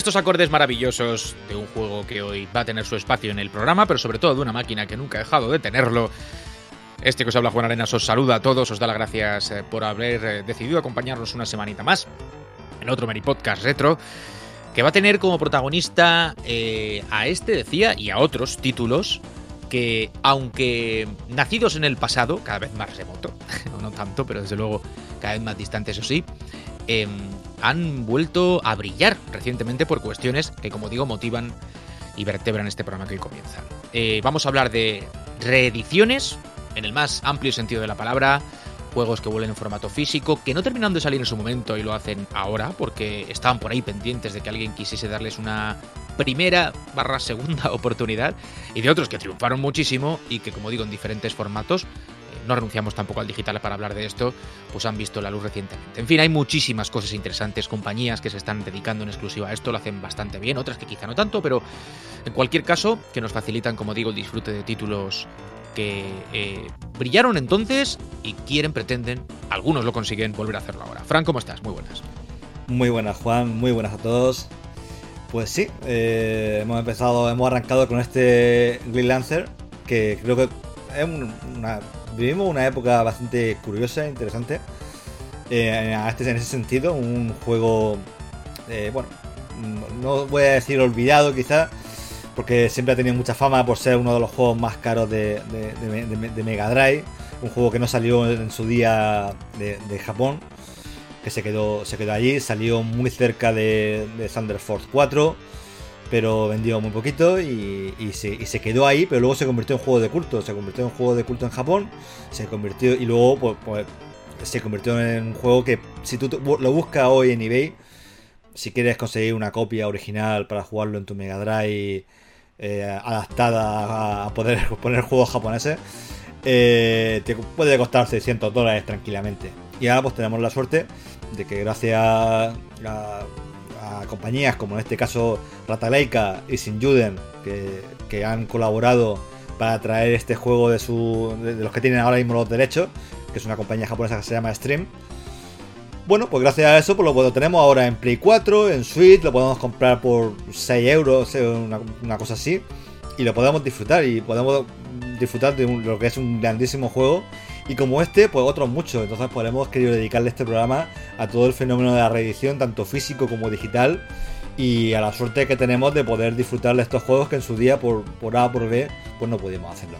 Estos acordes maravillosos de un juego que hoy va a tener su espacio en el programa, pero sobre todo de una máquina que nunca ha dejado de tenerlo, este que os habla Juan Arenas os saluda a todos, os da las gracias eh, por haber eh, decidido acompañarnos una semanita más en otro Meri Podcast Retro, que va a tener como protagonista eh, a este, decía, y a otros títulos que, aunque nacidos en el pasado, cada vez más remoto, no tanto, pero desde luego cada vez más distante, eso sí, em, han vuelto a brillar recientemente por cuestiones que, como digo, motivan y vertebran este programa que hoy comienza. Eh, vamos a hablar de reediciones, en el más amplio sentido de la palabra, juegos que vuelven en formato físico, que no terminan de salir en su momento y lo hacen ahora, porque estaban por ahí pendientes de que alguien quisiese darles una primera barra segunda oportunidad, y de otros que triunfaron muchísimo y que, como digo, en diferentes formatos, no renunciamos tampoco al digital para hablar de esto, pues han visto la luz recientemente. En fin, hay muchísimas cosas interesantes, compañías que se están dedicando en exclusiva a esto, lo hacen bastante bien, otras que quizá no tanto, pero en cualquier caso, que nos facilitan, como digo, el disfrute de títulos que eh, brillaron entonces y quieren, pretenden, algunos lo consiguen volver a hacerlo ahora. Fran, ¿cómo estás? Muy buenas. Muy buenas, Juan, muy buenas a todos. Pues sí, eh, hemos empezado, hemos arrancado con este Green Lancer, que creo que es una, vivimos una época bastante curiosa interesante. Eh, este, en ese sentido, un juego, eh, bueno, no voy a decir olvidado quizás, porque siempre ha tenido mucha fama por ser uno de los juegos más caros de, Mega Drive, un juego que no salió en su día de, Japón, que se quedó, se quedó allí, salió muy cerca de, Thunder Force 4, pero vendió muy poquito y, se, quedó ahí, pero luego se convirtió en juego de culto, se convirtió en juego de culto en Japón, se convirtió y luego pues, pues, se convirtió en un juego que si tú lo buscas hoy en eBay, si quieres conseguir una copia original para jugarlo en tu Mega Drive eh, adaptada a poder poner juegos japoneses, eh, te puede costar 600 dólares tranquilamente. Y ahora pues tenemos la suerte de que gracias a, compañías como en este caso Rataleika y Sinjuden que, que han colaborado para traer este juego de, su, de los que tienen ahora mismo los derechos, que es una compañía japonesa que se llama Stream, bueno, pues gracias a eso, pues lo tenemos ahora en Play 4, en Switch, lo podemos comprar por 6 euros, una, cosa así, y lo podemos disfrutar, y podemos disfrutar de lo que es un grandísimo juego, y como este, pues otros muchos, entonces pues hemos querido dedicarle este programa a todo el fenómeno de la reedición, tanto físico como digital, y a la suerte que tenemos de poder disfrutar de estos juegos que en su día, por, por A por B, pues no pudimos hacerlo.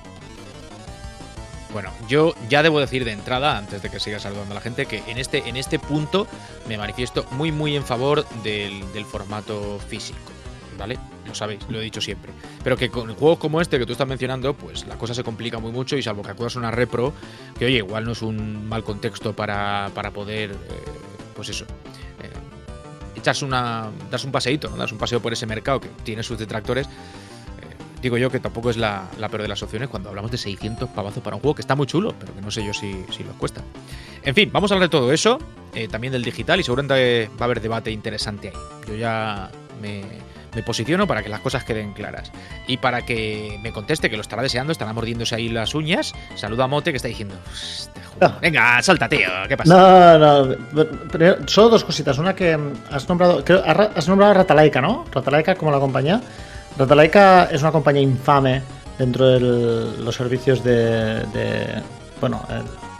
Bueno, yo ya debo decir de entrada, antes de que siga saludando a la gente, que en este, en este punto me manifiesto muy, muy en favor del, formato físico. ¿Vale? Lo sabéis, lo he dicho siempre. Pero que con juegos como este que tú estás mencionando, pues la cosa se complica muy mucho y salvo que acudas a una repro, que oye, igual no es un mal contexto para, poder, eh, pues eso, eh, echas una, das un paseíto, ¿no? Das un paseo por ese mercado que tiene sus detractores digo yo que tampoco es la, peor de las opciones cuando hablamos de 600 pavazos para un juego que está muy chulo, pero que no sé yo si, si los cuesta. En fin, vamos a hablar de todo eso, eh, también del digital y seguramente va a haber debate interesante ahí. Yo ya me, posiciono para que las cosas queden claras. Y para que me conteste, que lo estará deseando, estará mordiéndose ahí las uñas. Saluda a Mote que está diciendo. Este Venga, salta, tío. ¿Qué pasa? No, no. solo dos cositas. Una que has nombrado. Creo, has nombrado a Ratalaika, ¿no? Ratalaika como la compañía. Datalaika es una compañía infame dentro de los servicios de, bueno,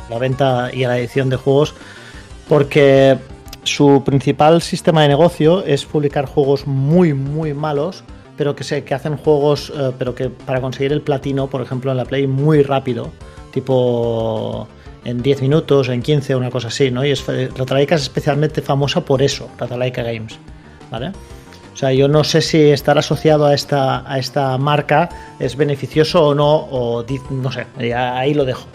la venta y la edición de juegos porque su principal sistema de negocio es publicar juegos muy muy malos pero que, se, que hacen juegos eh, pero que para conseguir el platino por ejemplo en la Play muy rápido tipo en 10 minutos en 15 una cosa así ¿no? y es, es especialmente famosa por eso Ratalaika Games ¿vale? O sea, yo no sé si estar asociado a esta, a esta marca es beneficioso o no, o no sé, ahí lo dejo.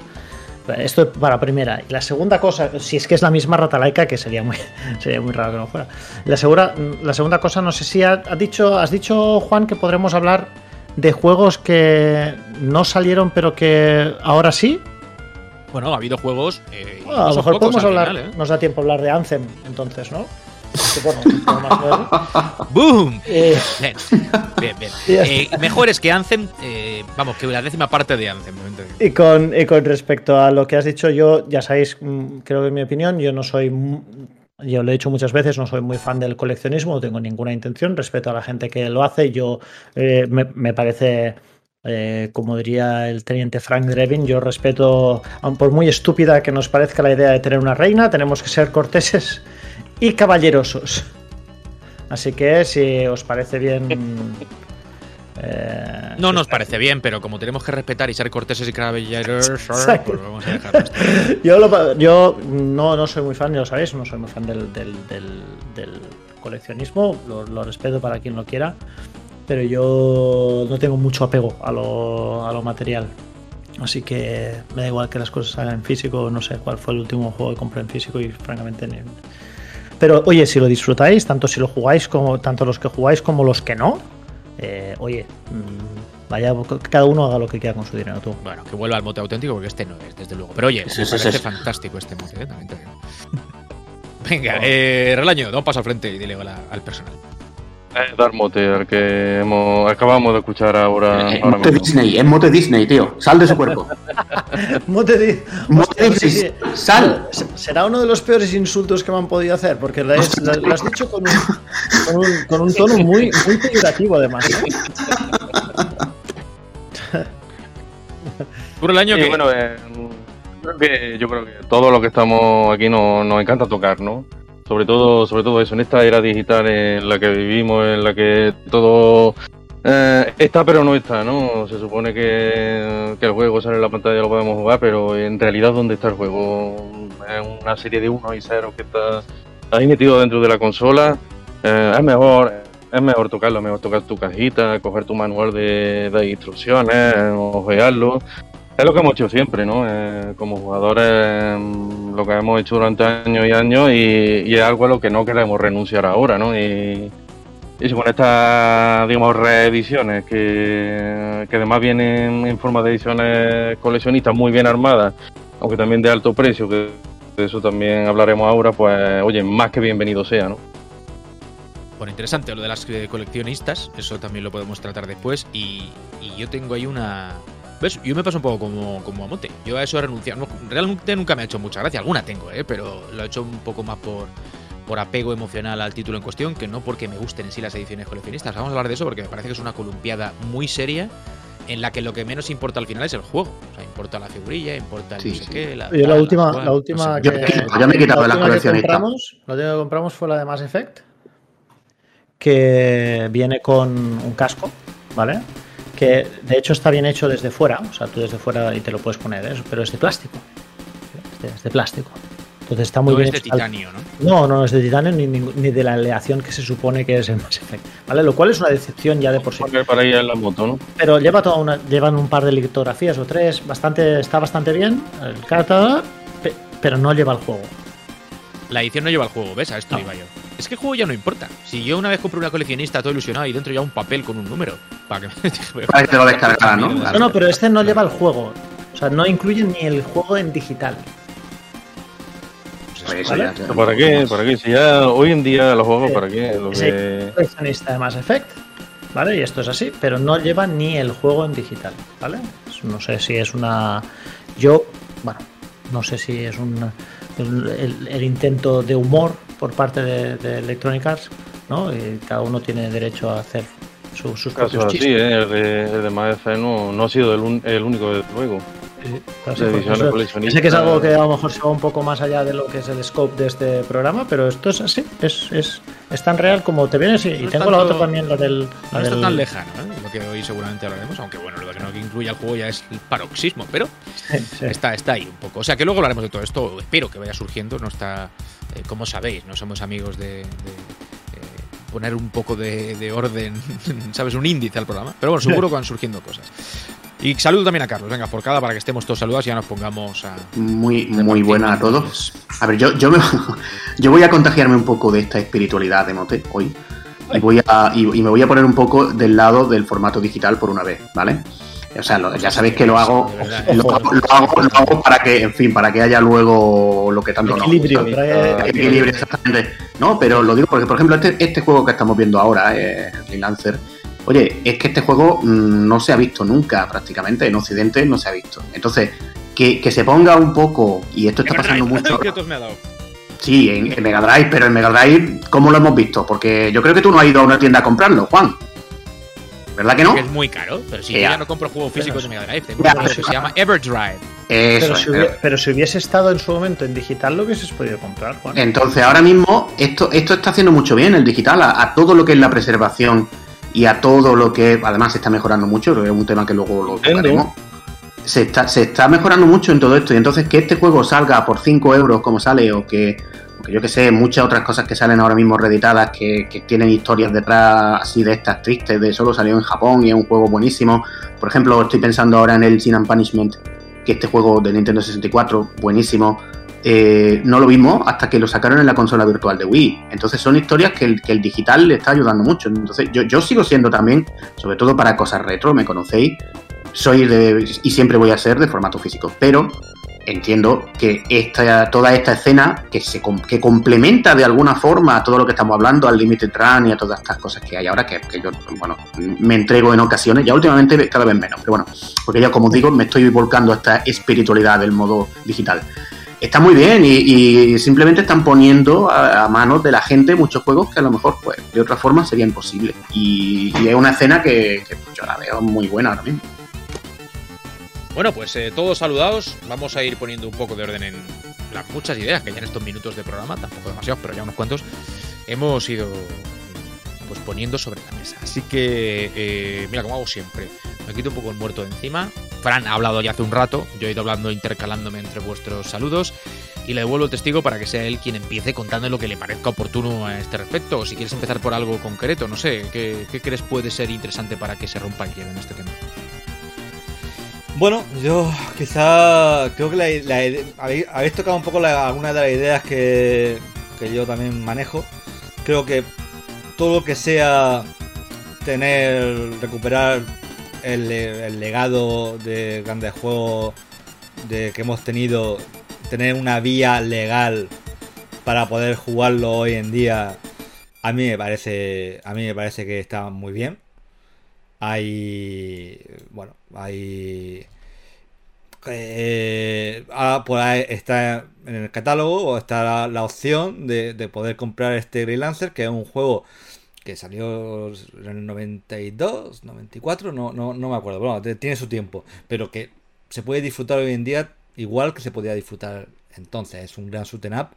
Esto para primera. Y la segunda cosa, si es que es la misma rata laica, que sería muy, sería muy raro que no fuera. La, segura, la segunda cosa, no sé si ha, dicho, has dicho, Juan, que podremos hablar de juegos que no salieron, pero que ahora sí. Bueno, ha habido juegos. Eh, a lo mejor podemos hablar, ¿eh? nos da tiempo a hablar de Anthem, entonces, ¿no? ¡Boom! Eh, bien, bien, eh, mejores que Anthem, eh, vamos, que la décima parte de Anthem. Y con, con respecto a lo que has dicho, yo, ya sabéis, mm, creo que en mi opinión, yo no soy yo lo he dicho muchas veces, no soy muy fan del coleccionismo, no tengo ninguna intención, respeto a la gente que lo hace, yo eh, me, me, parece... Eh, como diría el teniente Frank Drebin, yo respeto, por muy estúpida que nos parezca la idea de tener una reina, tenemos que ser corteses y caballerosos. Así que si os parece bien eh, no nos parece bien, pero como tenemos que respetar y ser corteses y caballeros, pues vamos a dejarlo. yo, yo no, no soy muy fan, ya lo sabéis, no soy muy fan del, del, coleccionismo, lo, respeto para quien lo quiera, pero yo no tengo mucho apego a lo, a lo material. Así que me da igual que las cosas salgan en físico, no sé cuál fue el último juego que compré en físico y francamente... Pero oye, si lo disfrutáis, tanto si lo jugáis como tanto los que jugáis como los que no, eh, oye, mm, vaya, cada uno haga lo que quiera con su dinero tú. Bueno, que vuelva al mote auténtico porque este no es, desde luego. Pero oye, me parece fantástico este mote, ¿eh? también te digo. Venga, eh, Relaño, da un paso al frente y dile al personal. Eh, dar mote, al que hemos, acabamos de escuchar ahora. Eh, mote Disney, es mote Disney, tío. Sal de su cuerpo. mote, mote Disney. Sal. Será uno de los peores insultos que me han podido hacer, porque lo has, dicho con un, con un, tono muy, muy peyorativo, además. Por el año que. Bueno, eh, creo que, yo creo que todo lo que estamos aquí nos, nos encanta tocar, ¿no? Sobre todo, sobre todo eso, en esta era digital en la que vivimos, en la que todo eh, está pero no está, ¿no? Se supone que, el juego sale en la pantalla y lo podemos jugar, pero en realidad ¿dónde está el juego? Es una serie de 1 y 0 que está ahí metido dentro de la consola. Eh, es mejor es mejor tocarlo, mejor tocar tu cajita, coger tu manual de, de instrucciones, ojearlo es lo que hemos hecho siempre, ¿no? Eh, como jugadores, mm, lo que hemos hecho durante años y años y, es algo a lo que no queremos renunciar ahora, ¿no? Y, y con estas, digamos, reediciones que, que además vienen en forma de ediciones coleccionistas muy bien armadas, aunque también de alto precio, que de eso también hablaremos ahora, pues, oye, más que bienvenido sea, ¿no? Bueno, interesante lo de las coleccionistas, eso también lo podemos tratar después. Y, y yo tengo ahí una, ¿Ves? Yo me paso un poco como, como a Monte. Yo a eso he renunciado. realmente nunca me ha hecho mucha gracia. Alguna tengo, ¿eh? Pero lo he hecho un poco más por, por apego emocional al título en cuestión que no porque me gusten en sí las ediciones coleccionistas. Vamos a hablar de eso porque me parece que es una columpiada muy seria en la que lo que menos importa al final es el juego. O sea, importa la figurilla, importa el no sé qué. La, yo la, última, la, última que, yo, me he quitado de las coleccionistas. La última que compramos fue la de Mass Effect, que viene con un casco, ¿vale? Que de hecho está bien hecho desde fuera, o sea, tú desde fuera y te lo puedes poner, ¿eh? pero es de plástico. Es de, plástico. Entonces está muy no bien. es de titanio, ¿no? No, no es de titanio ni, ni, de la aleación que se supone que es el Mass Effect. ¿Vale? Lo cual es una decepción ya de por sí. Para ir en la moto, ¿no? Pero lleva toda una, llevan un par de litografías o tres, bastante, está bastante bien, el carta, pero no lleva el juego. La edición no lleva el juego, ¿ves? A esto iba yo. Es que el juego ya no importa. Si yo una vez compré una coleccionista todo ilusionado y dentro ya un papel con un número. Para que, para te lo descargaran, ¿no? No, no, pero este no lleva el juego. O sea, no incluye ni el juego en digital. Pues ¿Para qué? ¿Para qué? Si ya hoy en día los juegos, ¿para qué? Lo que... coleccionista de Mass Effect, ¿vale? Y esto es así, pero no lleva ni el juego en digital, ¿vale? No sé si es una. Yo, bueno, no sé si es un. El intento de humor por parte de, Electronic Arts, ¿no? Y cada uno tiene derecho a hacer sus propios chistes. Sí, ¿eh? el, de, el de no, no ha sido el, el único, desde luego. Sí, sé que es algo que a lo mejor se va un poco más allá de lo que es el scope de este programa, pero esto es así, es, es, es tan real como te viene. y tengo la otra también, la del. no está tan lejano, ¿eh? lo que hoy seguramente hablaremos, aunque bueno, lo que no incluye al juego ya es el paroxismo, pero Está, está ahí un poco. O sea que luego hablaremos de todo esto, espero que vaya surgiendo, no está eh, como sabéis, no somos amigos de, poner un poco de, orden, ¿sabes? Un índice al programa. Pero bueno, seguro que van surgiendo cosas. Y saludo también a Carlos, venga, por cada para que estemos todos saludados y ya nos pongamos a. Muy, muy buena a todos. A ver, yo, yo, yo voy a contagiarme un poco de esta espiritualidad de Mote hoy. Y, voy a, y me voy a poner un poco del lado del formato digital por una vez, ¿vale? O sea, ya sabéis que lo hago, lo, hago, para que, en fin, para que haya luego lo que tanto equilibrio, no. Equilibrio, exactamente. No, pero lo digo porque, por ejemplo, este, este juego que estamos viendo ahora, eh, Freelancer, oye, es que este juego mm, no se ha visto nunca prácticamente, en Occidente no se ha visto. Entonces, que, se ponga un poco, y esto está pasando mucho. Sí, en, en Mega Drive, pero en Mega Drive, ¿cómo lo hemos visto? Porque yo creo que tú no has ido a una tienda a comprarlo, Juan. ¿Verdad que no? Es muy caro, pero si yo Ya. ya no compro juegos físicos de Mega Drive, tengo Ya, un juego que pero- se llama Everdrive. Eso Pero si, pero- hubiese, pero si hubiese estado en su momento en digital, lo hubieses podido comprar, Juan. Entonces, ahora mismo, esto, esto está haciendo mucho bien el digital, a, a todo lo que es la preservación y a todo lo que además se está mejorando mucho, que es un tema que luego lo tocaremos. Se está, se está mejorando mucho en todo esto, y entonces que este juego salga por 5 euros como sale, o que yo que sé, muchas otras cosas que salen ahora mismo reeditadas, que, tienen historias detrás así de estas tristes, de solo salió en Japón y es un juego buenísimo. Por ejemplo, estoy pensando ahora en el Sin and Punishment, que este juego de Nintendo 64, buenísimo, eh, no lo vimos hasta que lo sacaron en la consola virtual de Wii. Entonces son historias que el, que el digital le está ayudando mucho. Entonces yo, yo sigo siendo también, sobre todo para cosas retro, me conocéis, soy de, y siempre voy a ser de formato físico. Pero entiendo que esta, toda esta escena que, se, que complementa de alguna forma a todo lo que estamos hablando, al Limited Run y a todas estas cosas que hay ahora, que, yo bueno, me entrego en ocasiones, ya últimamente cada vez menos, pero bueno, porque ya como digo, me estoy volcando a esta espiritualidad del modo digital. Está muy bien y, simplemente están poniendo a, manos de la gente muchos juegos que a lo mejor pues de otra forma sería imposible. Y, es una escena que, que yo la veo muy buena ahora mismo. Bueno, pues eh, todos saludados. Vamos a ir poniendo un poco de orden en las muchas ideas que ya en estos minutos de programa, tampoco demasiados, pero ya unos cuantos, hemos ido pues poniendo sobre la mesa. Así que, eh, mira, como hago siempre, me quito un poco el muerto de encima. Fran ha hablado ya hace un rato, yo he ido hablando intercalándome entre vuestros saludos y le devuelvo el testigo para que sea él quien empiece contando lo que le parezca oportuno a este respecto. O si quieres empezar por algo concreto, no sé, ¿qué, qué crees puede ser interesante para que se rompa el hielo en este tema? Bueno, yo quizá creo que la, la habéis, tocado un poco la- algunas de las ideas que, que yo también manejo. Creo que todo lo que sea tener, recuperar el legado de grandes juegos de, que hemos tenido, tener una vía legal para poder jugarlo hoy en día, a mí me parece, a mí me parece que está muy bien hay bueno hay eh, ah, por ahí está en el catálogo o está la, opción de, de poder comprar este Grey Lancer que es un juego que salió en el 92 94 no, no, no me acuerdo bueno, tiene su tiempo pero que se puede disfrutar hoy en día igual que se podía disfrutar entonces. Es un gran shoot 'em up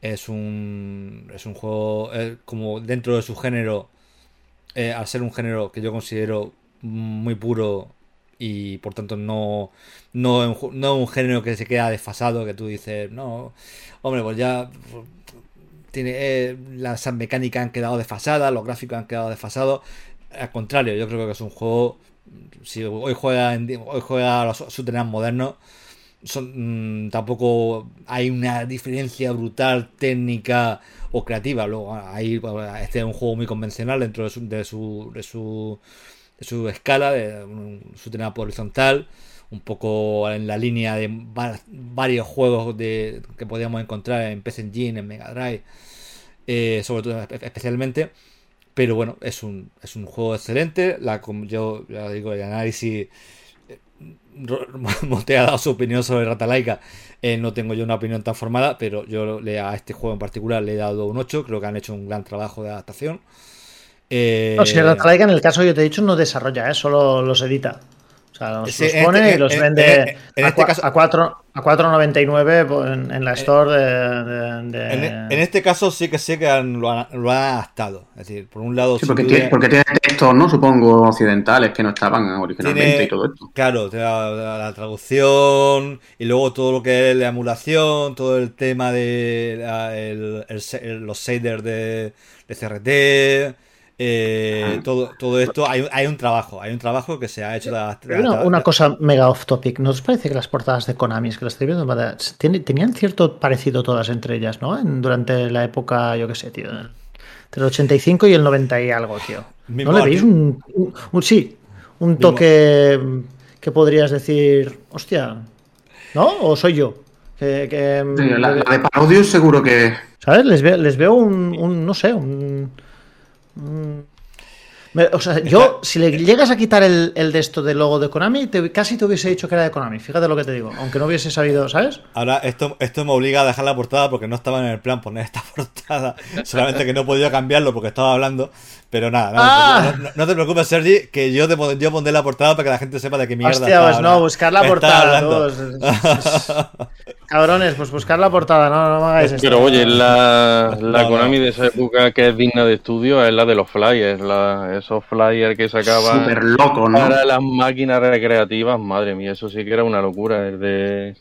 es un es un juego eh, como dentro de su género eh, al ser un género que yo considero muy puro y por tanto no, no, no un género que se queda desfasado, que tú dices, no, hombre, pues ya tiene eh, las mecánicas han quedado desfasadas, los gráficos han quedado desfasados. Al contrario, yo creo que es un juego, si hoy juega, hoy juega a los shooters modernos, son, mm, tampoco hay una diferencia brutal técnica o creativa. Luego, ahí, este es un juego muy convencional dentro de su, de su, de su, su escala, de shooter up horizontal, un poco en la línea de va- varios juegos de, que podíamos encontrar en PC Engine, en Mega Drive, eh, sobre todo espe- especialmente. Pero bueno, es un, es un juego excelente. La, yo ya digo, el análisis Monte ha dado su opinión sobre Rata Laika. Eh, no tengo yo una opinión tan formada, pero yo le, a este juego en particular le he dado un 8. Creo que han hecho un gran trabajo de adaptación. Eh, No, si Ratalaika en el caso que yo te he dicho no desarrolla, ¿eh? solo los edita. O sea, los, Sí, los en pone este- y los en- vende en- en a, este caso- a, 4 a 4.99 pues, en, en la store de... de- de- en, en este caso sí que sé que han- lo, han, lo han adaptado. Es decir, por un lado, Sí, porque, tiene, porque tiene textos, ¿no? Supongo, occidentales que no estaban originalmente Tiene- y todo esto. Claro, la, la- la traducción y luego todo lo que es la emulación, todo el tema de la- el- el el- los shaders de, de CRT, eh, todo, todo esto. Hay, hay un trabajo, hay un trabajo que se ha hecho. de- de- Una, cosa mega off topic. ¿No os parece que las portadas de Konami, es que las estoy viendo, tenían cierto parecido todas entre ellas, ¿no? En- durante la época, yo qué sé, tío. Entre el 85 y el 90 y algo, tío. Mismo ¿No le veis un, un- un- sí, un toque que podrías decir, hostia, ¿no? ¿O soy yo? Que, que, Sí, la, la de Parodius seguro que. ¿Sabes? Les veo, les veo un, un, no sé, un, O sea, yo, si le llegas a quitar el, el de esto del logo de Konami, te- casi te hubiese dicho que era de Konami. Fíjate lo que te digo. Aunque no hubiese sabido, ¿sabes? Ahora, esto, esto me obliga a dejar la portada porque no estaba en el plan poner esta portada. Solamente que no he podido cambiarlo porque estaba hablando. Pero nada, no, Ah. no- no te preocupes, Sergi, que yo, te, yo pondré la portada para que la gente sepa de qué mierda. Hostia, está pues no, buscar la portada. es- Cabrones, pues buscar la portada, no, no me hagáis esto. Pero oye, la, la No, no. Konami de esa época que es digna de estudio es la de los flyers, la, esos flyers que sacaban Súper loco, ¿no? para las máquinas recreativas, madre mía, eso sí que era una locura. El de,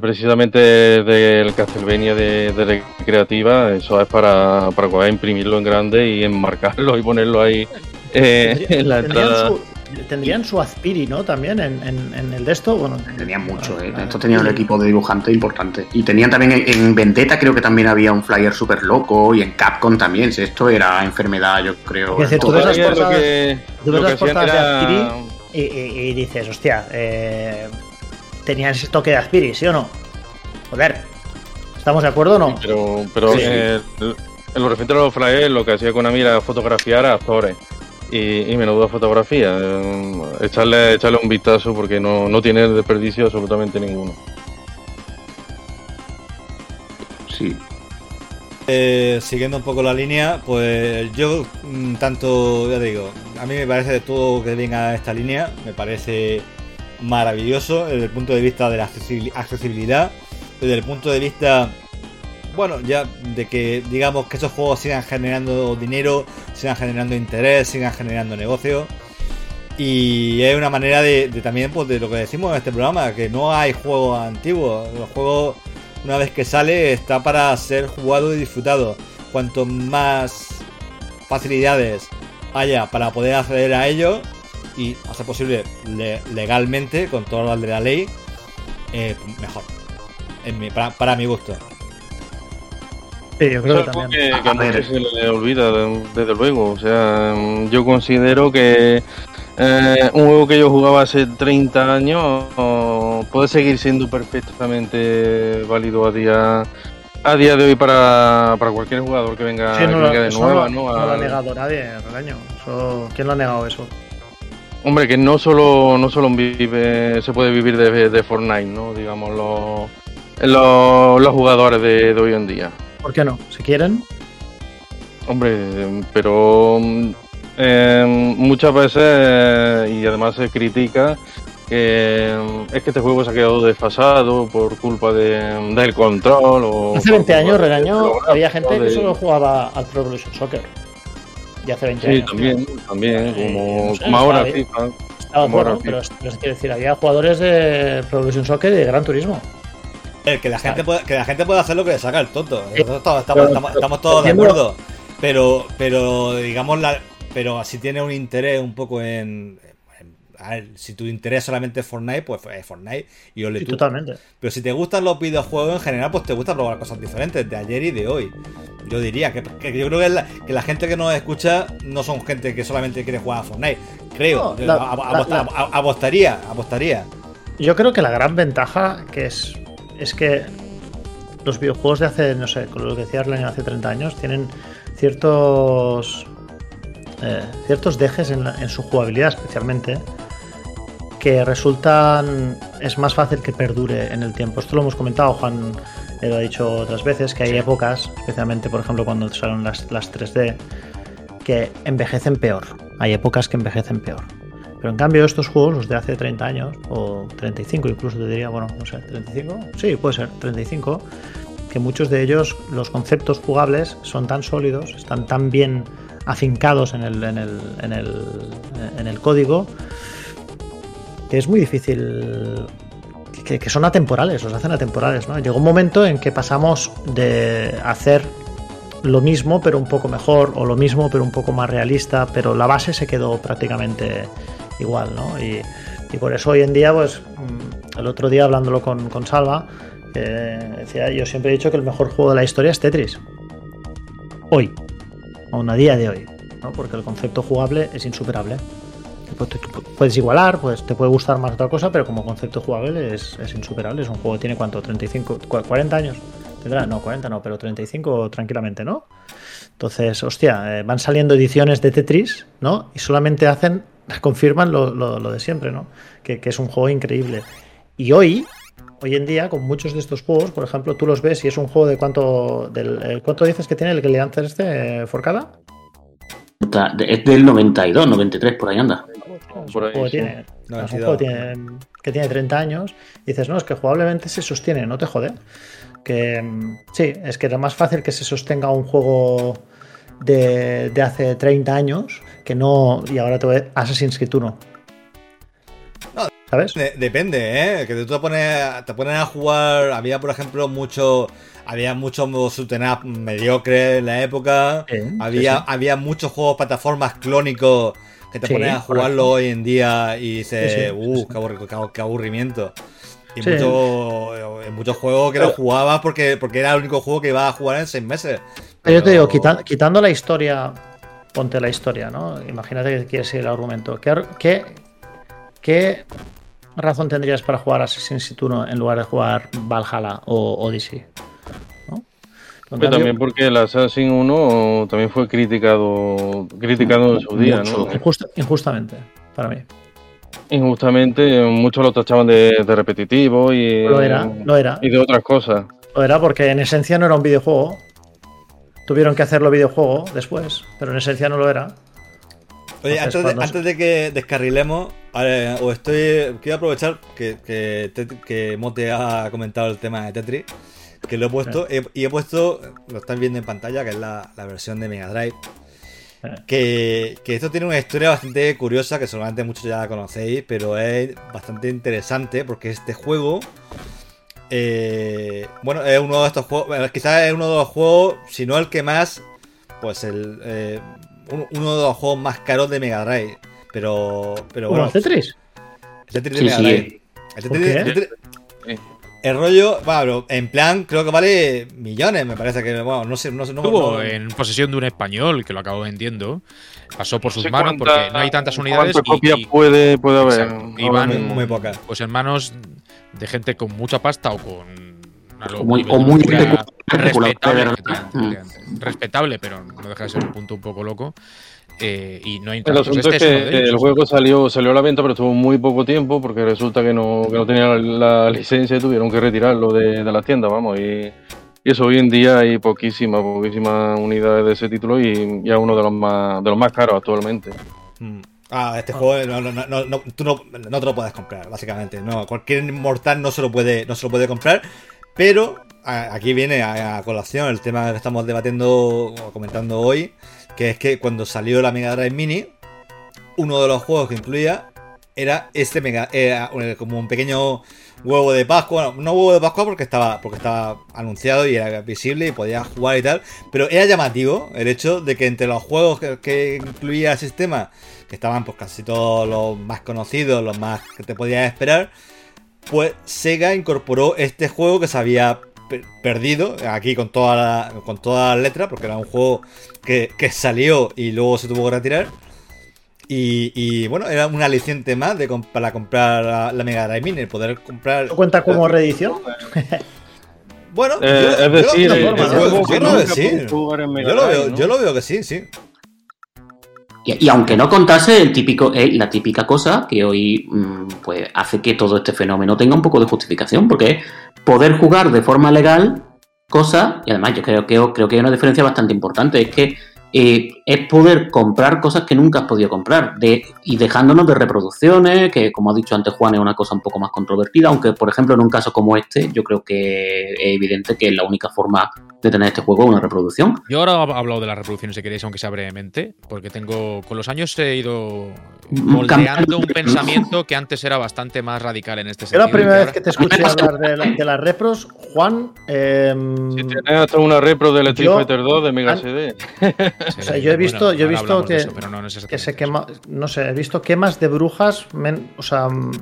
precisamente del Castlevania de, de recreativa, eso es para, para poder imprimirlo en grande y enmarcarlo y ponerlo ahí eh, en la Tendrían entrada. su, tendrían su Azpiri, ¿no? También en, en- en el de esto. Bueno, Tenían mucho, ¿eh? Ah, Estos tenían un equipo de dibujantes importante. Y tenían también en, en Vendetta, creo que también había un flyer súper loco. Y en Capcom también. Si esto era enfermedad, yo creo. Es decir, tú Todo ves las lo portadas- que, tú ves las portadas de y, y- y dices, hostia, eh, tenían ese toque de Azpiri, ¿sí o no? Joder, ¿estamos de acuerdo o no? Pero, pero Sí. eh, en lo referente a los flyers, lo que hacía Konami era fotografiar a actores. Y, y menuda fotografía. eh, echarle, echarle un vistazo porque no, no tiene desperdicio absolutamente ninguno. Sí. Eh, siguiendo un poco la línea, pues yo mm, tanto, ya digo, a mí me parece de todo que venga esta línea, me parece maravilloso desde el punto de vista de la accesibili- accesibilidad, desde el punto de vista, bueno, ya de que digamos que esos juegos sigan generando dinero, sigan generando interés, sigan generando negocio. Y es una manera de, de también, pues, de lo que decimos en este programa, que no hay juegos antiguos. Los juegos, una vez que sale, está para ser jugado y disfrutado. Cuanto más facilidades haya para poder acceder a ello y hacer posible le- legalmente, con todo lo de la ley, eh, mejor. En mi- para, para mi gusto. Sí, yo creo que Es también. que, que A ver. se le olvida, de- desde luego. O sea, yo considero que eh, un juego que yo jugaba hace 30 años oh, puede seguir siendo perfectamente válido a día a día de hoy para, para cualquier jugador que venga, Sí, no que venga de eso nueva, no, ¿no? no lo ha negado nadie, Regaño. Eso, ¿Quién lo ha negado eso? Hombre, que no solo, no solo vive, se puede vivir de, de Fortnite, ¿no? Digamos, los, los, los jugadores de, de hoy en día. ¿Por qué no? Si quieren, Hombre, pero eh, muchas veces, y además se critica, que mm, es que este juego se ha quedado desfasado por culpa de, del control. O hace por 20 culpa años, los había gente que solo jugaba al Pro Evolution Soccer. Y hace 20 Sí, años. también, también, Eh, como, no sé, como ahora bien. FIFA. Estaba como bueno, ahora pero, pero quiero decir, había jugadores de Pro Evolution Soccer y de Gran Turismo. El que la gente pueda, que la gente pueda hacer lo que le saca el tonto. Nosotros estamos, estamos, Pero- estamos- estamos todos de acuerdo. Pero, pero digamos la, pero si tiene un interés un poco en- a ver, si tu interés solamente es Fortnite, pues es Fortnite y ole Sí, tú. totalmente. Pero si te gustan los videojuegos en general, pues te gusta probar cosas diferentes de ayer y de hoy. Yo diría que, que yo creo que la, que la gente que nos escucha no son gente que solamente quiere jugar a Fortnite. Creo. No, la- A- a- la- aposta- la- a- apostaría, apostaría. Yo creo que la gran ventaja que es, es que los videojuegos de hace, no sé, con lo que decías Leño, hace 30 años, tienen ciertos eh, ciertos dejes en, la- en su jugabilidad especialmente que resultan es más fácil que perdure en el tiempo. Esto lo hemos comentado, Juan eh, lo ha dicho otras veces, que hay épocas, especialmente por ejemplo cuando salieron las, las 3D, que envejecen peor. Hay épocas que envejecen peor. Pero en cambio estos juegos, los de hace 30 años, o 35 incluso te diría, bueno, no sé, 35, sí, puede ser 35, que muchos de ellos, los conceptos jugables son tan sólidos, están tan bien afincados en el, en el, en el, en el código, que es muy difícil, que, son atemporales, los hacen atemporales, ¿no? Llegó un momento en que pasamos de hacer lo mismo pero un poco mejor o lo mismo pero un poco más realista pero la base se quedó prácticamente igual ¿no? y, y por eso hoy en día pues mm, el otro día hablándolo con, con Salva eh, decía yo siempre he dicho que el mejor juego de la historia es Tetris hoy aún a día de hoy ¿no? porque el concepto jugable es insuperable Puedes igualar pues te puede gustar más otra cosa pero como concepto jugable es, insuperable es un juego que tiene cuánto 35 cu- 40 años tendrá, no, 40 no, pero 35 tranquilamente, ¿no? Entonces, hostia, eh, van saliendo ediciones de Tetris, ¿no? Y solamente hacen, confirman lo, de siempre, ¿no? Que, es un juego increíble. Y hoy, hoy en día, con muchos de estos juegos, por ejemplo, tú los ves y es un juego de cuánto, del, eh, ¿cuánto dices que tiene el que le este, eh, Forcada? Es del 92, 93, por ahí anda. Es Por un ahí, juego, sí. tiene, No, es un juego tiene- que tiene 30 años y dices, no, es que jugablemente se sostiene, no te jode. Que sí, es que era más fácil que se sostenga un juego de, de hace 30 años que no, y ahora te voy Assassin's Creed 1. No, ¿Sabes? De- depende, ¿eh? Que tú te pones, te pones a jugar. Había, por ejemplo, mucho. Había muchos shoot'em up mediocres en la época. Sí, había, sí, había muchos juegos plataformas clónicos que te Sí, pones a jugarlo hoy en día y dices, uh. Qué, aburri- qué abu- qué aburrimiento. Y Sí. mucho- en muchos juegos que lo jugabas porque, porque era el único juego que ibas a jugar en seis meses. Pero yo te digo, quita- quitando la historia, ponte la historia, ¿no? Imagínate que quieres seguir el argumento. ¿Qué, qué, qué razón tendrías para jugar Assassin's Creed 1 en lugar de jugar Valhalla o Odyssey? Pero cambio- también porque el Assassin 1 también fue criticado criticado en su día, Mucho. ¿no? Injusta- injustamente, para mí. Injustamente, muchos lo tachaban de, de repetitivo y, Lo era, lo era. y de otras cosas. Lo era porque en esencia no era un videojuego. Tuvieron que hacerlo videojuego después, pero en esencia no lo era. Oye, Entonces, antes de, cuando- antes de que descarrilemos, eh, o estoy. Quiero aprovechar que, que, que Mote ha comentado el tema de Tetris. Que lo he puesto. he- y he puesto. Lo están viendo en pantalla, que es la, la versión de Mega Drive. Que, que esto tiene una historia bastante curiosa, que seguramente muchos ya la conocéis, pero es bastante interesante porque este juego. eh, bueno, es uno de estos juegos. Quizás es uno de los juegos, si no el que más. Pues el. eh, uno, uno de los juegos más caros de Mega Drive. Pero. Pero Bueno, bueno. Tetris. el Tetris de Sí, Mega sí. Drive. El ¿Por Tetris- qué? el Tetris- Sí. el rollo, bueno, en plan, creo que vale millones, me parece que, bueno, no sé, no sé, no, Estuvo no- en posesión de un español que lo acabó vendiendo. Pasó por No sus sé manos cuánta- porque no hay tantas unidades. ¿Cuántas copias puede, puede haber? Exacto. Y ahora van- mismo? muy pocas. pues en manos de gente con mucha pasta o con O muy- o respetable, efectivamente. respetable, pero no deja de ser un punto un poco loco. Eh, y no hay El asunto Este es que el juego salió, salió a la venta, pero estuvo muy poco tiempo porque resulta que no, que no tenía la, la licencia y tuvieron que retirarlo de, de la tienda, vamos. Y, y eso hoy en día hay poquísimas, poquísimas unidades de ese título y ya uno de los más, de los más caros actualmente. Mm. Ah, este juego no, no, no, no, tú no, no te lo puedes comprar, básicamente. No, cualquier mortal no se lo puede, no se lo puede comprar. Pero aquí viene a, colación el tema que estamos debatiendo o comentando hoy, que es que cuando salió la Mega Drive Mini, uno de los juegos que incluía era este mega, era como un pequeño huevo de Pascua, bueno, no huevo de Pascua porque estaba, porque estaba anunciado y era visible y podías jugar y tal, pero era llamativo el hecho de que entre los juegos que, que incluía el sistema, que estaban pues casi todos los más conocidos, los más que te podías esperar, pues Sega incorporó este juego que se había pe- perdido aquí con toda la, con todas las letras, porque era un juego que, que salió y luego se tuvo que retirar. Y, y, bueno, era un aliciente más de, comp- para comprar la, la Mega Drive Mini, el poder comprar. ¿Lo cuenta como reedición? Bueno, Eh, yo- es decir, yo- lo veo sí. ¿no? yo lo veo que sí, sí. Y, aunque no contase el típico, eh, la típica cosa que hoy mm, pues hace que todo este fenómeno tenga un poco de justificación, porque es poder jugar de forma legal cosas, y además yo creo que creo que hay una diferencia bastante importante, es que eh, es poder comprar cosas que nunca has podido comprar, de, y dejándonos de reproducciones, que como ha dicho antes Juan es una cosa un poco más controvertida, aunque por ejemplo en un caso como este, yo creo que es evidente que la única forma de tener este juego es una reproducción. Yo ahora he hablado de las reproducciones, si queréis, aunque sea brevemente, porque tengo con los años he ido moldeando un pensamiento que antes era bastante más radical en este Yo sentido. la primera vez ahora- que te escuché hablar de, la- de las repros, Juan, em, Si tienes hasta una repro del Street Yo- Fighter 2 de Mega CD. O sea, yo he visto- yo he visto que- eso, no, no es que se quema, no sé, he visto quemas de brujas, men- o sea, mm,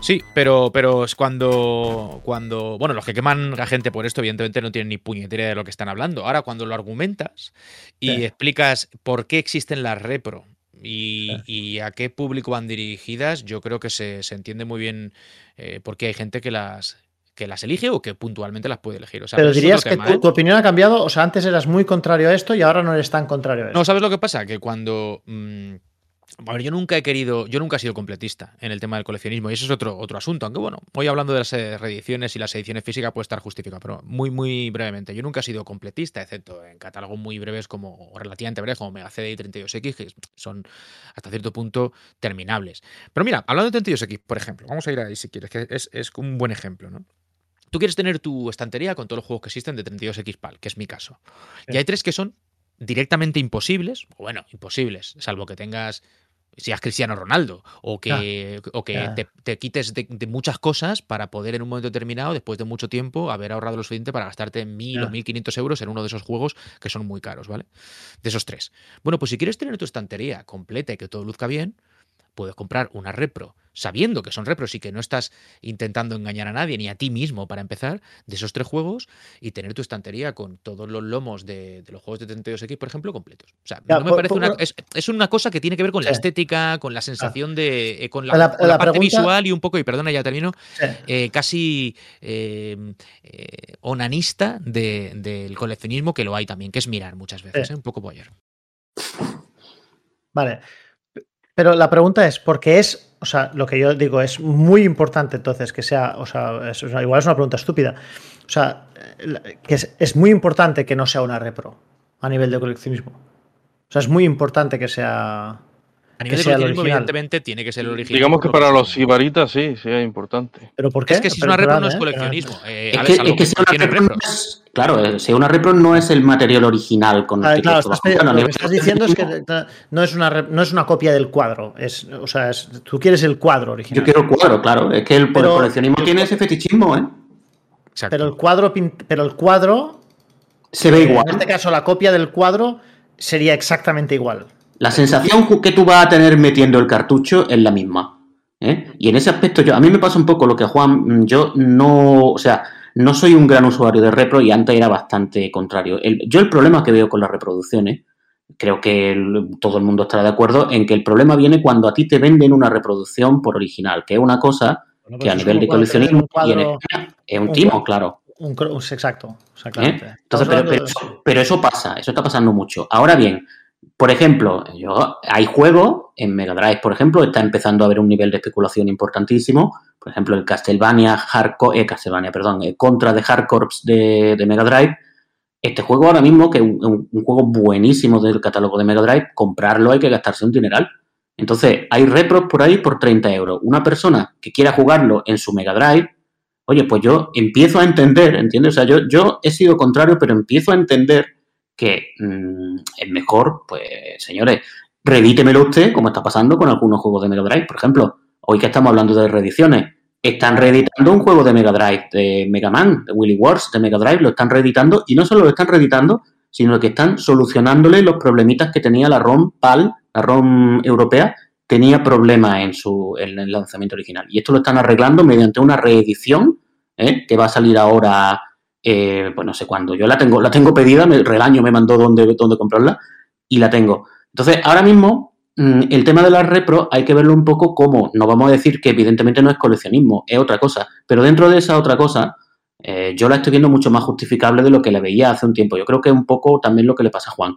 Sí, pero, pero es cuando, cuando. Bueno, los que queman a gente por esto, evidentemente, no tienen ni puñetera de lo que están hablando. Ahora, cuando lo argumentas y Sí. explicas por qué existen las repro y, y a qué público van dirigidas, yo creo que se, se entiende muy bien eh, por qué hay gente que las que las elige o que puntualmente las puede elegir. O sea, Pero dirías que tema, tu, ¿eh? tu opinión ha cambiado, o sea, antes eras muy contrario a esto y ahora no eres tan contrario a esto. No, ¿sabes lo que pasa? Que cuando. mm, a ver, yo nunca he querido. Yo nunca he sido completista en el tema del coleccionismo. Y eso es otro, otro asunto. Aunque bueno, hoy hablando de las eh, reediciones y las ediciones físicas puede estar justificado. Pero muy, muy brevemente. Yo nunca he sido completista, excepto en catálogos muy breves como. o relativamente breves, como Mega CD y 32X, que son hasta cierto punto terminables. Pero mira, hablando de 32X, por ejemplo, vamos a ir ahí si quieres, que es, es un buen ejemplo, ¿no? Tú quieres tener tu estantería con todos los juegos que existen de 32X PAL, que es mi caso. Y hay tres que son directamente imposibles, o bueno, imposibles, salvo que tengas, seas Cristiano Ronaldo, o que, o que te, te quites de, de muchas cosas para poder en un momento determinado, después de mucho tiempo, haber ahorrado lo suficiente para gastarte mil o mil quinientos euros en uno de esos juegos que son muy caros, ¿vale? De esos tres. Bueno, pues si quieres tener tu estantería completa y que todo luzca bien, puedes comprar una repro, sabiendo que son repros y que no estás intentando engañar a nadie, ni a ti mismo para empezar, de esos tres juegos y tener tu estantería con todos los lomos de, de los juegos de 32X, por ejemplo, completos. O sea, Ya, no me por- parece por- una. Es, es una cosa que tiene que ver con la estética, con la sensación de. eh, con la, La- con la la parte pregunta- visual y un poco, y perdona, ya termino, Sí. eh, casi eh, onanista de- del coleccionismo, que lo hay también, que es mirar muchas veces, un poco boyer. Vale. Pero la pregunta es, porque es, o sea, lo que yo digo es muy importante entonces que sea, o sea, es- igual es una pregunta estúpida. O sea, que es, es muy importante que no sea una repro a nivel de coleccionismo. O sea, es muy importante que sea. A nivel de coleccionismo, evidentemente, tiene que ser el original. Digamos que para los sibaritas sí, sí es importante. ¿Pero por qué? Es que si es una repro no es ¿eh? coleccionismo. Eh, Es a ver, que, salvo es que sea una tiene repro no es- claro, eh, si una repro no es el material original con el Ah, que claro, estás, a lo que estás diciendo es que no es una, no es una copia del cuadro. Es, o sea, es- tú quieres el cuadro original. Yo quiero el cuadro, claro. Es que el, Pero- el coleccionismo tiene ese fetichismo, ¿eh? Exacto. Pero el cuadro, pero el cuadro Se ve igual. En este caso, la copia del cuadro sería exactamente igual. La sensación que tú vas a tener metiendo el cartucho es la misma. ¿eh? Y en ese aspecto, yo, a mí me pasa un poco lo que Juan, mm, yo no, o sea, no soy un gran usuario de repro y antes era bastante contrario. El- yo el problema que veo con las reproducciones, creo que el- todo el mundo estará de acuerdo en que el problema viene cuando a ti te venden una reproducción por original, que es una cosa Bueno, que a nivel de coleccionismo cuadro- y en España es un un timo, cuadro. claro. un exacto, ¿eh? Entonces, Estamos pero, hablando pero de- eso, pero eso pasa, eso está pasando mucho. Ahora bien, por ejemplo, yo, hay juegos, en Mega Drive, por ejemplo, está empezando a haber un nivel de especulación importantísimo. Por ejemplo, el Castlevania Hardcore, eh, Castlevania, perdón, eh, Contra de Hardcorps de, de Mega Drive. Este juego ahora mismo, que es un, juego buenísimo del catálogo de Mega Drive, comprarlo hay que gastarse un dineral. Entonces, hay repros por ahí por 30 euros. Una persona que quiera jugarlo en su Mega Drive, oye, pues yo empiezo a entender, ¿entiendes? O sea, yo he sido contrario, pero empiezo a entender que mm, es mejor, pues, señores, reedítemelo usted, como está pasando con algunos juegos de Mega Drive. Por ejemplo, hoy que estamos hablando de reediciones, están reeditando un juego de Mega Drive, de Mega Man, de Willy Wars, de Mega Drive, lo están reeditando, y no solo lo están reeditando, sino que están solucionándole los problemitas que tenía la ROM PAL, la ROM europea, tenía problemas en, su, en el lanzamiento original. Y esto lo están arreglando mediante una reedición ¿eh? que va a salir ahora, eh, pues no sé cuándo. Yo la tengo, la tengo pedida, me, Relaño me mandó dónde, dónde comprarla y la tengo. Entonces, ahora mismo, mm, el tema de la repro hay que verlo un poco como, no vamos a decir que evidentemente no es coleccionismo, es otra cosa, pero dentro de esa otra cosa, eh, yo la estoy viendo mucho más justificable de lo que la veía hace un tiempo. Yo creo que es un poco también lo que le pasa a Juan.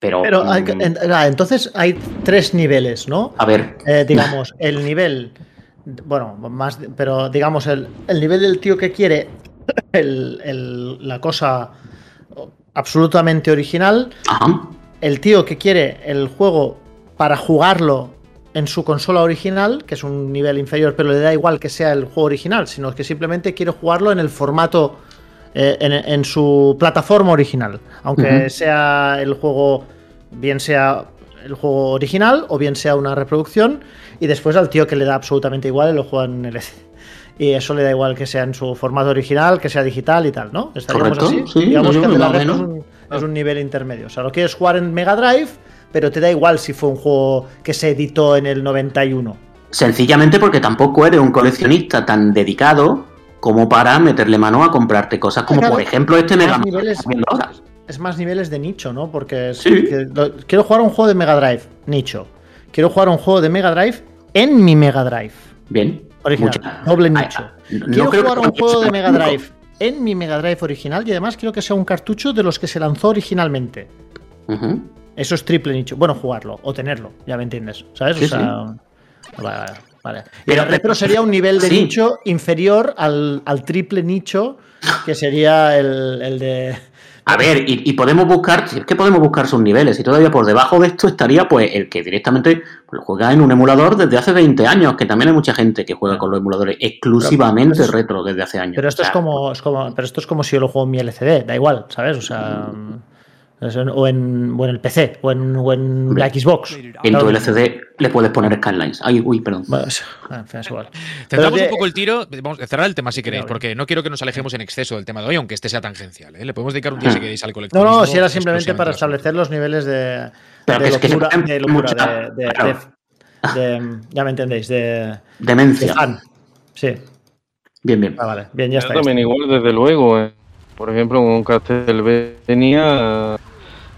Pero, Pero hay ah, entonces hay tres niveles, ¿no? a ver, Eh, digamos, el nivel, bueno, más, pero digamos, el, el nivel del tío que quiere el- el- la cosa absolutamente original, ajá, el tío que quiere el juego para jugarlo en su consola original, que es un nivel inferior, pero le da igual que sea el juego original, sino que simplemente quiere jugarlo en el formato, eh, en, en su plataforma original, aunque sea el juego, bien sea el juego original o bien sea una reproducción, y después al tío que le da absolutamente igual lo juega en el y eso le da igual que sea en su formato original, que sea digital y tal, ¿no? ¿Estaríamos Correcto, así? sí, Digamos que el de la más o retro es un, es un nivel intermedio. O sea, lo quieres jugar en Mega Drive, pero te da igual si fue un juego que se editó en el 91. Sencillamente porque tampoco eres un coleccionista tan dedicado como para meterle mano a comprarte cosas como Claro, por ejemplo este Mega niveles-. Es más niveles de nicho, ¿no? Porque es Sí. que lo- quiero jugar un juego de Mega Drive, nicho. Quiero jugar un juego de Mega Drive en mi Mega Drive. Bien. Original, doble nicho. ay, no Quiero jugar un juego de Mega Drive en mi Mega Drive original y además quiero que sea un cartucho de los que se lanzó originalmente. Eso es triple nicho. Bueno, jugarlo o tenerlo, ya me entiendes. ¿Sabes? Sí, o sea, vale, vale, vale. Pero- sería un nivel de Sí. nicho inferior al, al triple nicho que sería el, el de. A ver, y, y podemos buscar, es que podemos buscar sus niveles, y todavía por debajo de esto estaría pues el que directamente pues, juega en un emulador desde hace 20 años, que también hay mucha gente que juega con los emuladores exclusivamente Pero- retro desde hace años. Pero esto es como, es como. Pero esto es como si yo lo juego en mi LCD, da igual, ¿sabes? O sea. O en, o en el PC, o en, o en la Xbox. En tu LCD le puedes poner Skylines. Ay, uy, perdón. Bueno, es- en fin, es igual. Centramos Pero un poco el tiro. Vamos a cerrar el tema si queréis, porque no quiero que nos alejemos en exceso del tema de hoy, aunque este sea tangencial. ¿eh? Le podemos dedicar un día si queréis al colectivo. No, no, si era simplemente para establecer los niveles de, Pero de que es que locura, de, locura, mucha- de- de- claro. de- de- ya me entendéis, de, de Demencia. fan. Sí, Bien, bien. ah, vale, bien, ya Yo está. también igual, desde luego. eh. Por ejemplo, con Castlevania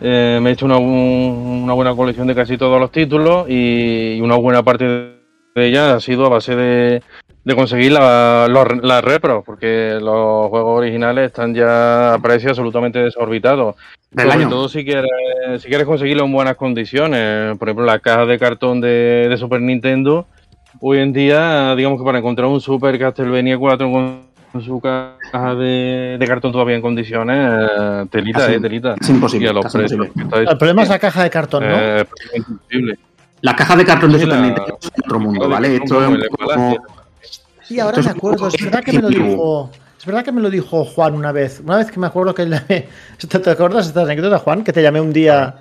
eh, me he hecho una, un- una buena colección de casi todos los títulos y una buena parte de ella ha sido a base de, de conseguir la, las repros, porque los juegos originales están ya a precios absolutamente desorbitados. Del Sobre año. todo si quieres, si quieres conseguirlo en buenas condiciones. Por ejemplo, las cajas de cartón de, de Super Nintendo. Hoy en día, digamos que para encontrar un Super Castlevania 4 con su caja de, de cartón todavía en condiciones, eh, telita, Casi- eh, telita. es imposible, Y a los casi precios imposible. que está El problema es la caja de cartón, ¿no? eh, es prácticamente imposible. La caja de cartón de la- Nintendo es otro mundo, ¿vale? Esto es como un poco Sí, ahora me acuerdo. Es verdad que me lo dijo. Es verdad que me lo dijo Juan una vez. Una vez que me acuerdo que le llamé. ¿Te te acuerdas de esta anécdota, Juan? Que te llamé un día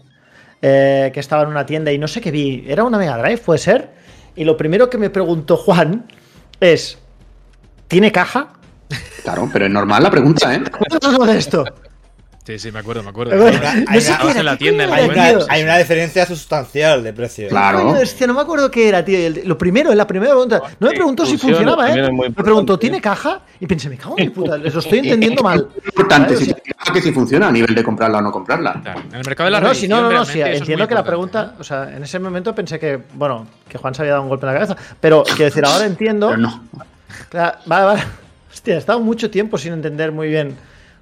eh, que estaba en una tienda y no sé qué vi. Era una Mega Drive, puede ser. Y lo primero que me preguntó Juan es: ¿Tiene caja? Claro, pero es normal la pregunta, ¿eh? ¿Cuánto es de esto? Sí, sí, me acuerdo, me acuerdo. Hay una- no hay una- en la ¿qué tienda Hay una, tío? hay una diferencia sustancial de precio. Claro. No me acuerdo qué era, tío. Lo primero, en la primera pregunta. No me preguntó si funciona, funcionaba, ¿eh? Me preguntó. ¿tiene caja? Y pensé, me cago en mi puta, lo estoy entendiendo mal. Es importante, si que si funciona a nivel de comprarla o no comprarla. Claro, En el mercado de la No, si no, no, no, entiendo que la pregunta, o sea, en ese momento pensé que, bueno, que Juan se había dado un golpe en la cabeza, pero quiero decir, ahora entiendo. Pero no. Claro, vale, vale. Hostia, he estado mucho tiempo sin entender muy bien,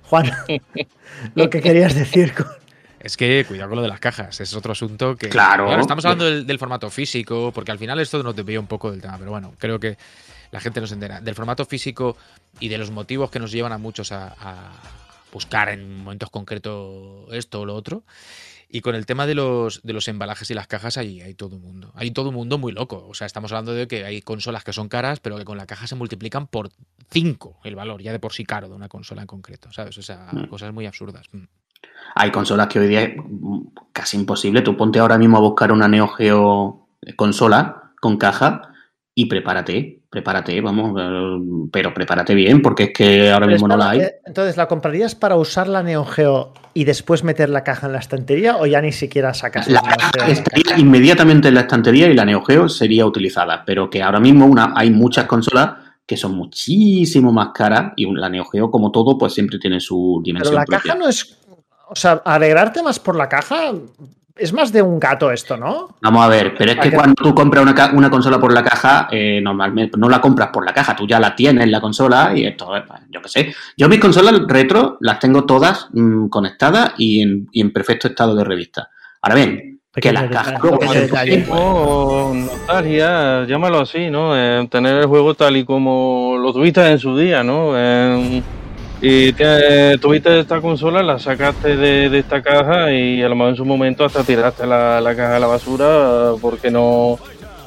Juan, lo que querías decir con. Es que cuidado con lo de las cajas, es otro asunto que. Claro. estamos hablando del, del formato físico, porque al final esto nos desvía un poco del tema, pero bueno, creo que la gente nos entera. Del formato físico y de los motivos que nos llevan a muchos a, a buscar en momentos concretos esto o lo otro. Y con el tema de los, de los embalajes y las cajas, ahí hay todo un mundo. Hay todo un mundo muy loco. O sea, estamos hablando de que hay consolas que son caras, pero que con la caja se multiplican por 5 el valor, ya de por sí caro de una consola en concreto, ¿sabes? O sea, Mm. cosas muy absurdas. Mm. Hay consolas que hoy día es mm, casi imposible. Tú ponte ahora mismo a buscar una Neo Geo consola con caja y prepárate, prepárate, vamos, eh, pero prepárate bien porque es que ahora mismo no la hay. Eh, Entonces, ¿la comprarías para usar la Neo Geo y después meter la caja en la estantería o ya ni siquiera sacas La la Neo caja Geo? estaría inmediatamente en la estantería y la Neo Geo sería utilizada, pero que ahora mismo una, hay muchas consolas que son muchísimo más caras y la Neo Geo, como todo, pues siempre tiene su Pero dimensión la propia. caja no es. O sea, alegrarte más por la caja es más de un gato esto, ¿no? Vamos a ver, pero es que cuando tú compras una, consola por la caja, eh, normalmente no la compras por la caja, tú ya la tienes la consola y esto, eh, pues, yo qué sé. Yo mis consolas retro las tengo todas mm, conectadas y en, y en perfecto estado de revista. Ahora bien, que las cajas luego pequeño se- detalle. O nostalgia, llámalo así, ¿no? Eh, tener el juego tal y como lo tuviste en su día, ¿no? Eh, y te- tuviste esta consola, la sacaste de, de esta caja y a lo mejor en su momento hasta tiraste la, la caja a la basura eh, porque no,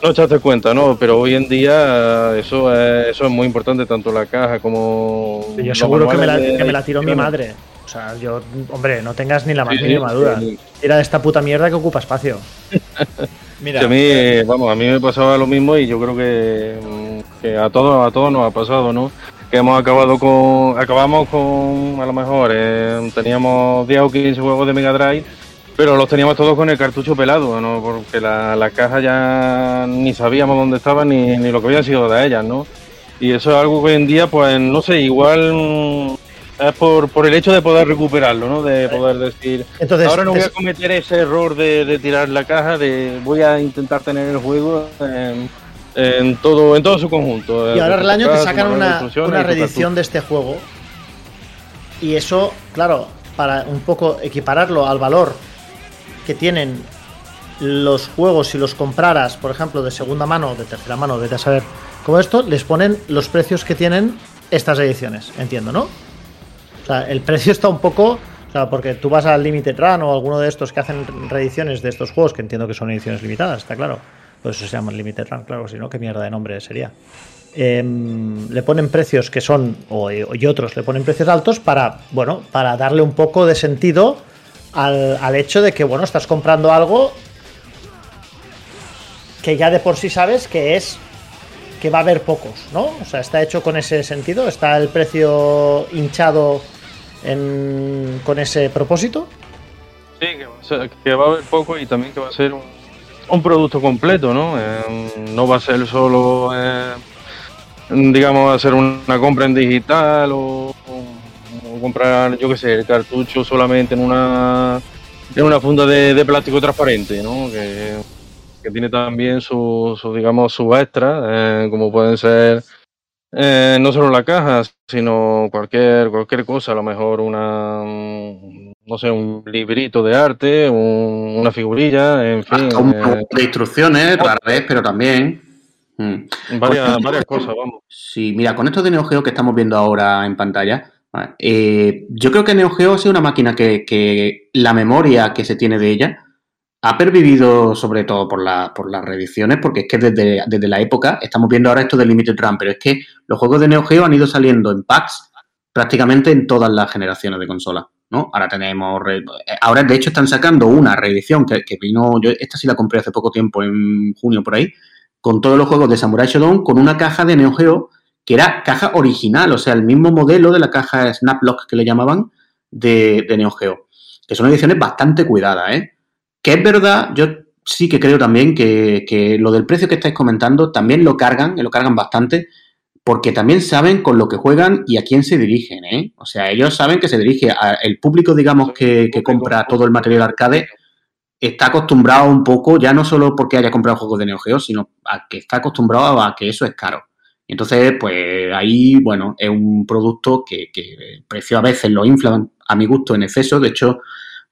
no echaste cuenta, ¿no? Pero hoy en día eh, eso es, eso es muy importante, tanto la caja como... Yo seguro que me, la, de que me la tiró mi madre. O sea, yo, hombre, no tengas ni la más Sí, sí, mínima duda. sí. Tira de esta puta mierda que ocupa espacio. Mira, Que a mí, vamos, a mí me pasaba lo mismo y yo creo que, que a todos, a todos nos ha pasado, ¿no? Que hemos acabado con, acabamos con, a lo mejor, eh, teníamos 10 o 15 juegos de Mega Drive, pero los teníamos todos con el cartucho pelado, ¿no? Porque la- las cajas ya ni sabíamos dónde estaban ni, ni lo que había sido de ellas, ¿no? Y eso es algo que hoy en día, pues, no sé, igual mm, es por, por el hecho de poder recuperarlo, ¿no? De poder decir, Entonces, Ahora no voy a cometer ese error de, de tirar la caja, de voy a intentar tener el juego en, en todo, en todo su conjunto. Y ahora el año te sacan una, una reedición de este juego. Y eso, claro, para un poco equipararlo al valor que tienen los juegos si los compraras, por ejemplo, de segunda mano o de tercera mano, vete a saber como esto, les ponen los precios que tienen estas ediciones, entiendo, ¿no? O sea, el precio está un poco. O sea, porque tú vas al Limited Run o alguno de estos que hacen reediciones de estos juegos, que entiendo que son ediciones limitadas, está claro. Eso se llaman Limited Run, claro, si no, qué mierda de nombre sería. Em, le ponen precios que son, o, y otros le ponen precios altos para, bueno, para darle un poco de sentido al, al hecho de que, bueno, estás comprando algo que ya de por sí sabes que es que va a haber pocos, ¿no? O sea, está hecho con ese sentido, está el precio hinchado con ese propósito. Sí, que va a haber poco y también que va a ser un, un producto completo, ¿no? Eh, no va a ser solo, eh, digamos, hacer una compra en digital o, comprar, yo qué sé, el cartucho solamente en una en una funda de, de plástico transparente, ¿no? Que, tiene también su, su, digamos, su extra, eh, como pueden ser eh, no solo la caja, sino cualquier, cualquier cosa, a lo mejor una, no sé, un librito de arte, un- una figurilla, en fin, Hasta un eh, de instrucciones, rara vez, pero también. mm. varias, Pues, varias cosas, vamos. Sí, mira, con esto de Neo Geo que estamos viendo ahora en pantalla, ¿vale? eh, yo creo que Neo Geo ha sido una máquina que, que la memoria que se tiene de ella ha pervivido sobre todo por, la- por las reediciones, porque es que desde, desde la época, estamos viendo ahora esto de Limited Run, pero es que los juegos de Neo Geo han ido saliendo en packs prácticamente en todas las generaciones de consolas. ¿No? Ahora tenemos. re- Ahora, de hecho, están sacando una reedición que, vino. Esta sí la compré hace poco tiempo, en junio por ahí, con todos los juegos de Samurai Shodown, con una caja de Neo Geo que era caja original, o sea, el mismo modelo de la caja Snaplock que le llamaban de, de Neo Geo. Que son ediciones bastante cuidadas, ¿eh? Que es verdad, yo sí que creo también que, lo del precio que estáis comentando también lo cargan, lo cargan bastante, porque también saben con lo que juegan y a quién se dirigen, ¿eh? O sea, ellos saben que se dirige al público, digamos, que, compra todo el material arcade, está acostumbrado un poco, ya no solo porque haya comprado juegos de Neo Geo, sino a que está acostumbrado a que eso es caro. Entonces, pues ahí, bueno, es un producto que, que precio a veces lo inflan a mi gusto en exceso. De hecho,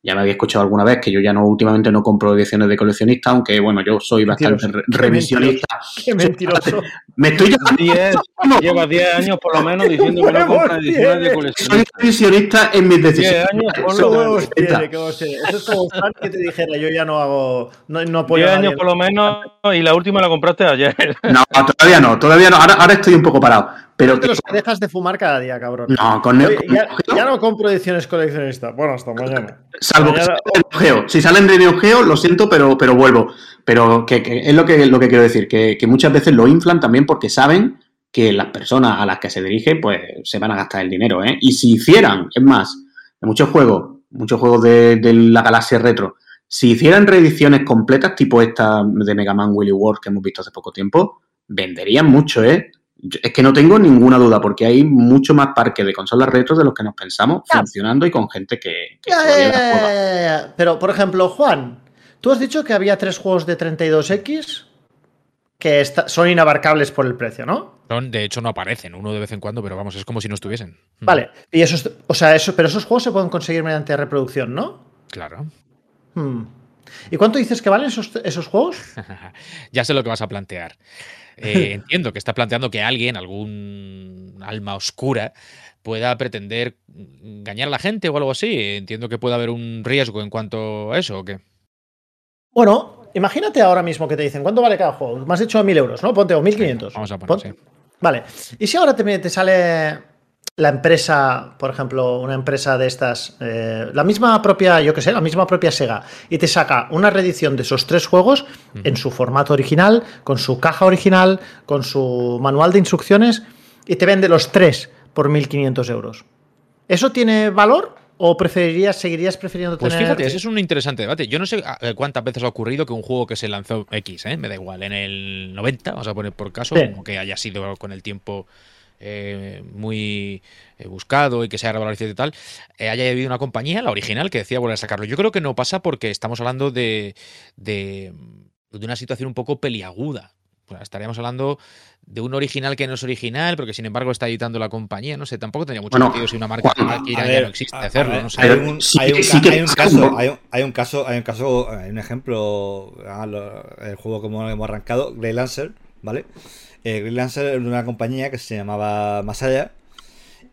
ya me había escuchado alguna vez que yo ya no últimamente no compro ediciones de coleccionista, aunque bueno, yo soy bastante re- Qué revisionista. Qué mentiroso. Me estoy llamando, Diez- lleva 10 años por lo menos diciendo que no huevos compra ediciones de tiene. soy revisionista en mis 10 decisiones. años por lo menos. Eso es como que te dijera, yo ya no hago, no, no apoyo 10 a nadie. años por lo menos y la última la compraste ayer. No, todavía no, todavía no. Ahora, ahora estoy un poco parado. Pero que dejas de fumar cada día, cabrón. no, con Neo, Oye, ya, no compro ediciones coleccionistas. Bueno, hasta mañana. salvo que mañana- salen de Neo Geo. Si salen de Neo Geo, lo siento, pero, pero vuelvo. Pero que, que es lo que, lo que quiero decir, que, que muchas veces lo inflan también porque saben que las personas a las que se dirigen, pues se van a gastar el dinero, ¿eh? Y si hicieran, es más, muchos juegos, muchos juegos de, de la galaxia retro, si hicieran reediciones completas, tipo esta de Mega Man Willy World que hemos visto hace poco tiempo, venderían mucho, ¿eh? Es que no tengo ninguna duda, porque hay mucho más parque de consolas retro de los que nos pensamos, Ya. funcionando y con gente que, que Ya, todavía ya, las ya, juega. ya, ya. Pero, por ejemplo, Juan, tú has dicho que había tres juegos de 32X que son inabarcables por el precio, ¿no? Son, de hecho, no aparecen, uno de vez en cuando, pero vamos, es como si no estuviesen. Mm, Vale, y esos, o sea, eso, pero esos juegos se pueden conseguir mediante reproducción, ¿no? Claro. Hmm. ¿Y cuánto dices que valen esos, esos juegos? ya sé lo que vas a plantear. Eh, entiendo que está planteando que alguien, algún alma oscura, pueda pretender engañar a la gente o algo así. Entiendo que puede haber un riesgo en cuanto a eso, ¿o qué? Bueno, imagínate ahora mismo que te dicen, ¿cuánto vale cada juego? Me has dicho 1.000 euros, ¿no? Ponte, o 1.500. Vamos a poner, sí. Vale. ¿Y si ahora te, te sale la empresa, por ejemplo, una empresa de estas, eh, la misma propia, yo qué sé, la misma propia Sega, y te saca una reedición de esos tres juegos en su formato original, con su caja original, con su manual de instrucciones, y te vende los tres por 1.500 euros? ¿Eso tiene valor? ¿O preferirías, seguirías prefiriendo Pues tener... fíjate, ese es un interesante debate. Yo no sé a- eh, cuántas veces ha ocurrido que un juego que se lanzó X, ¿eh? me da igual, en el 90, vamos a poner por caso, Sí. como que haya sido con el tiempo eh, muy eh, buscado y que se haya revalorizado y tal, eh, haya habido una compañía, la original, que decía volver a sacarlo. Yo creo que no pasa porque estamos hablando de, de, de una situación un poco peliaguda pues estaríamos hablando de un original que no es original, pero que sin embargo está editando la compañía. No sé, tampoco tenía mucho Bueno, sentido si una marca que A ya ver, no existe a- hacerlo. a ver, no sé. hay, un, sí hay un que- ca- sí que hay un pasa, caso, hay un, hay un caso, hay un caso, hay un ejemplo, ah, lo- el juego como hemos arrancado, Grey Lancer, ¿vale? Eh, Grey Lancer era una compañía que se llamaba Masaya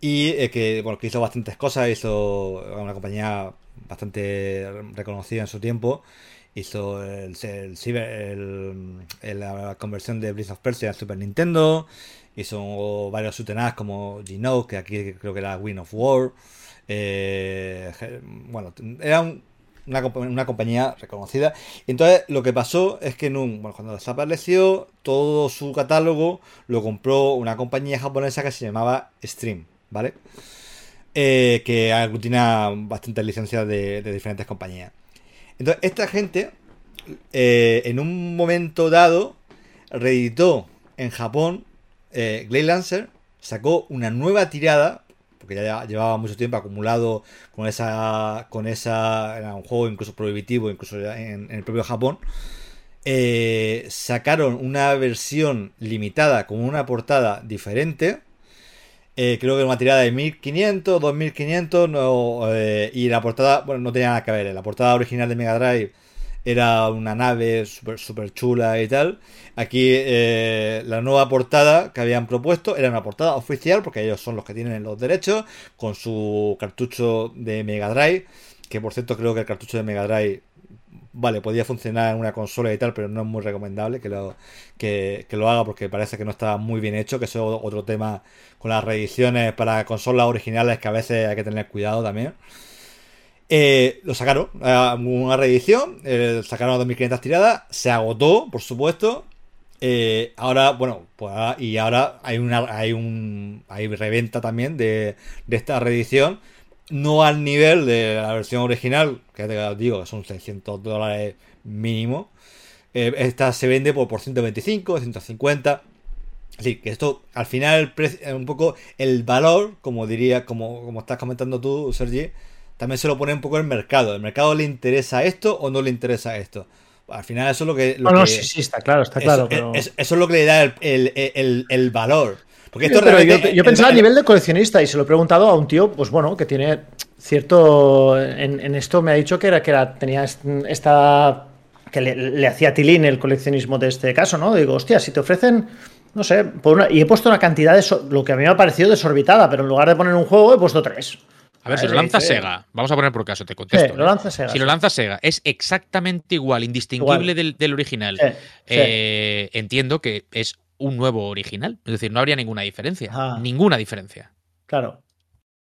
y eh, que, bueno, que hizo bastantes cosas, hizo una compañía bastante reconocida en su tiempo. Hizo el, ciber- el- la conversión de Breath of Persia al Super Nintendo. Hizo varios sutenas como Geno, que aquí creo que era Win of War. Eh, bueno, era un- una, compa- una compañía reconocida. Entonces, lo que pasó es que en un- bueno, cuando desapareció, todo su catálogo lo compró una compañía japonesa que se llamaba Stream, ¿vale? Eh, que aglutina bastantes licencias de, de diferentes compañías. Entonces, esta gente, eh, en un momento dado, reeditó en Japón eh, Glade Lancer, sacó una nueva tirada, porque ya llevaba mucho tiempo acumulado con esa, con esa, era un juego incluso prohibitivo, incluso en, en el propio Japón. Eh, sacaron una versión limitada con una portada diferente. Eh, creo que una tirada de 1500, 2500 no, eh, y la portada, bueno, no tenía nada que ver. La portada original de Mega Drive era una nave súper super chula y tal. Aquí eh, la nueva portada que habían propuesto era una portada oficial, porque ellos son los que tienen los derechos, con su cartucho de Mega Drive, que por cierto creo que el cartucho de Mega Drive, vale, podía funcionar en una consola y tal, pero no es muy recomendable que lo, que, que lo haga porque parece que no está muy bien hecho, que eso es otro tema con las reediciones para consolas originales que a veces hay que tener cuidado también. Eh, lo sacaron, eh, una reedición, eh, sacaron 2500 tiradas, se agotó, por supuesto. Ahora, bueno, pues ahora- y ahora hay una hay un hay reventa también de, de esta reedición, no al nivel de la versión original, que te digo son 600 dólares mínimo. Esta se vende por, por 125, 150. Así que esto, al final, el un poco el valor, como diría, como, como estás comentando tú, Sergi, también se lo pone un poco el mercado. ¿El mercado le interesa esto o no le interesa esto? Al final, eso es lo que. Lo No, no, que- sí, sí, está claro, está eso, claro. pero... es- eso es lo que le da el, el- el- el valor. Porque esto Sí, pero yo, pensaba a nivel de coleccionista y se lo he preguntado a un tío, pues bueno, que tiene cierto. En, en esto me ha dicho que era que era, tenía est- esta. que le, le hacía tilín el coleccionismo de este caso, ¿no? Digo, hostia, si te ofrecen. No sé, por una- y he puesto una cantidad de. so- lo que a mí me ha parecido desorbitada, pero en lugar de poner un juego he puesto tres. A ver, si lo lanza. Sega, vamos a poner por caso, te contesto. Sí, lo lanza Sega, Si sí. lo lanza Sega, es exactamente igual, indistinguible Igual. Del, del original. Sí, sí. Eh, entiendo que es un nuevo original. Es decir, no habría ninguna diferencia. Ah. Ninguna diferencia. Claro.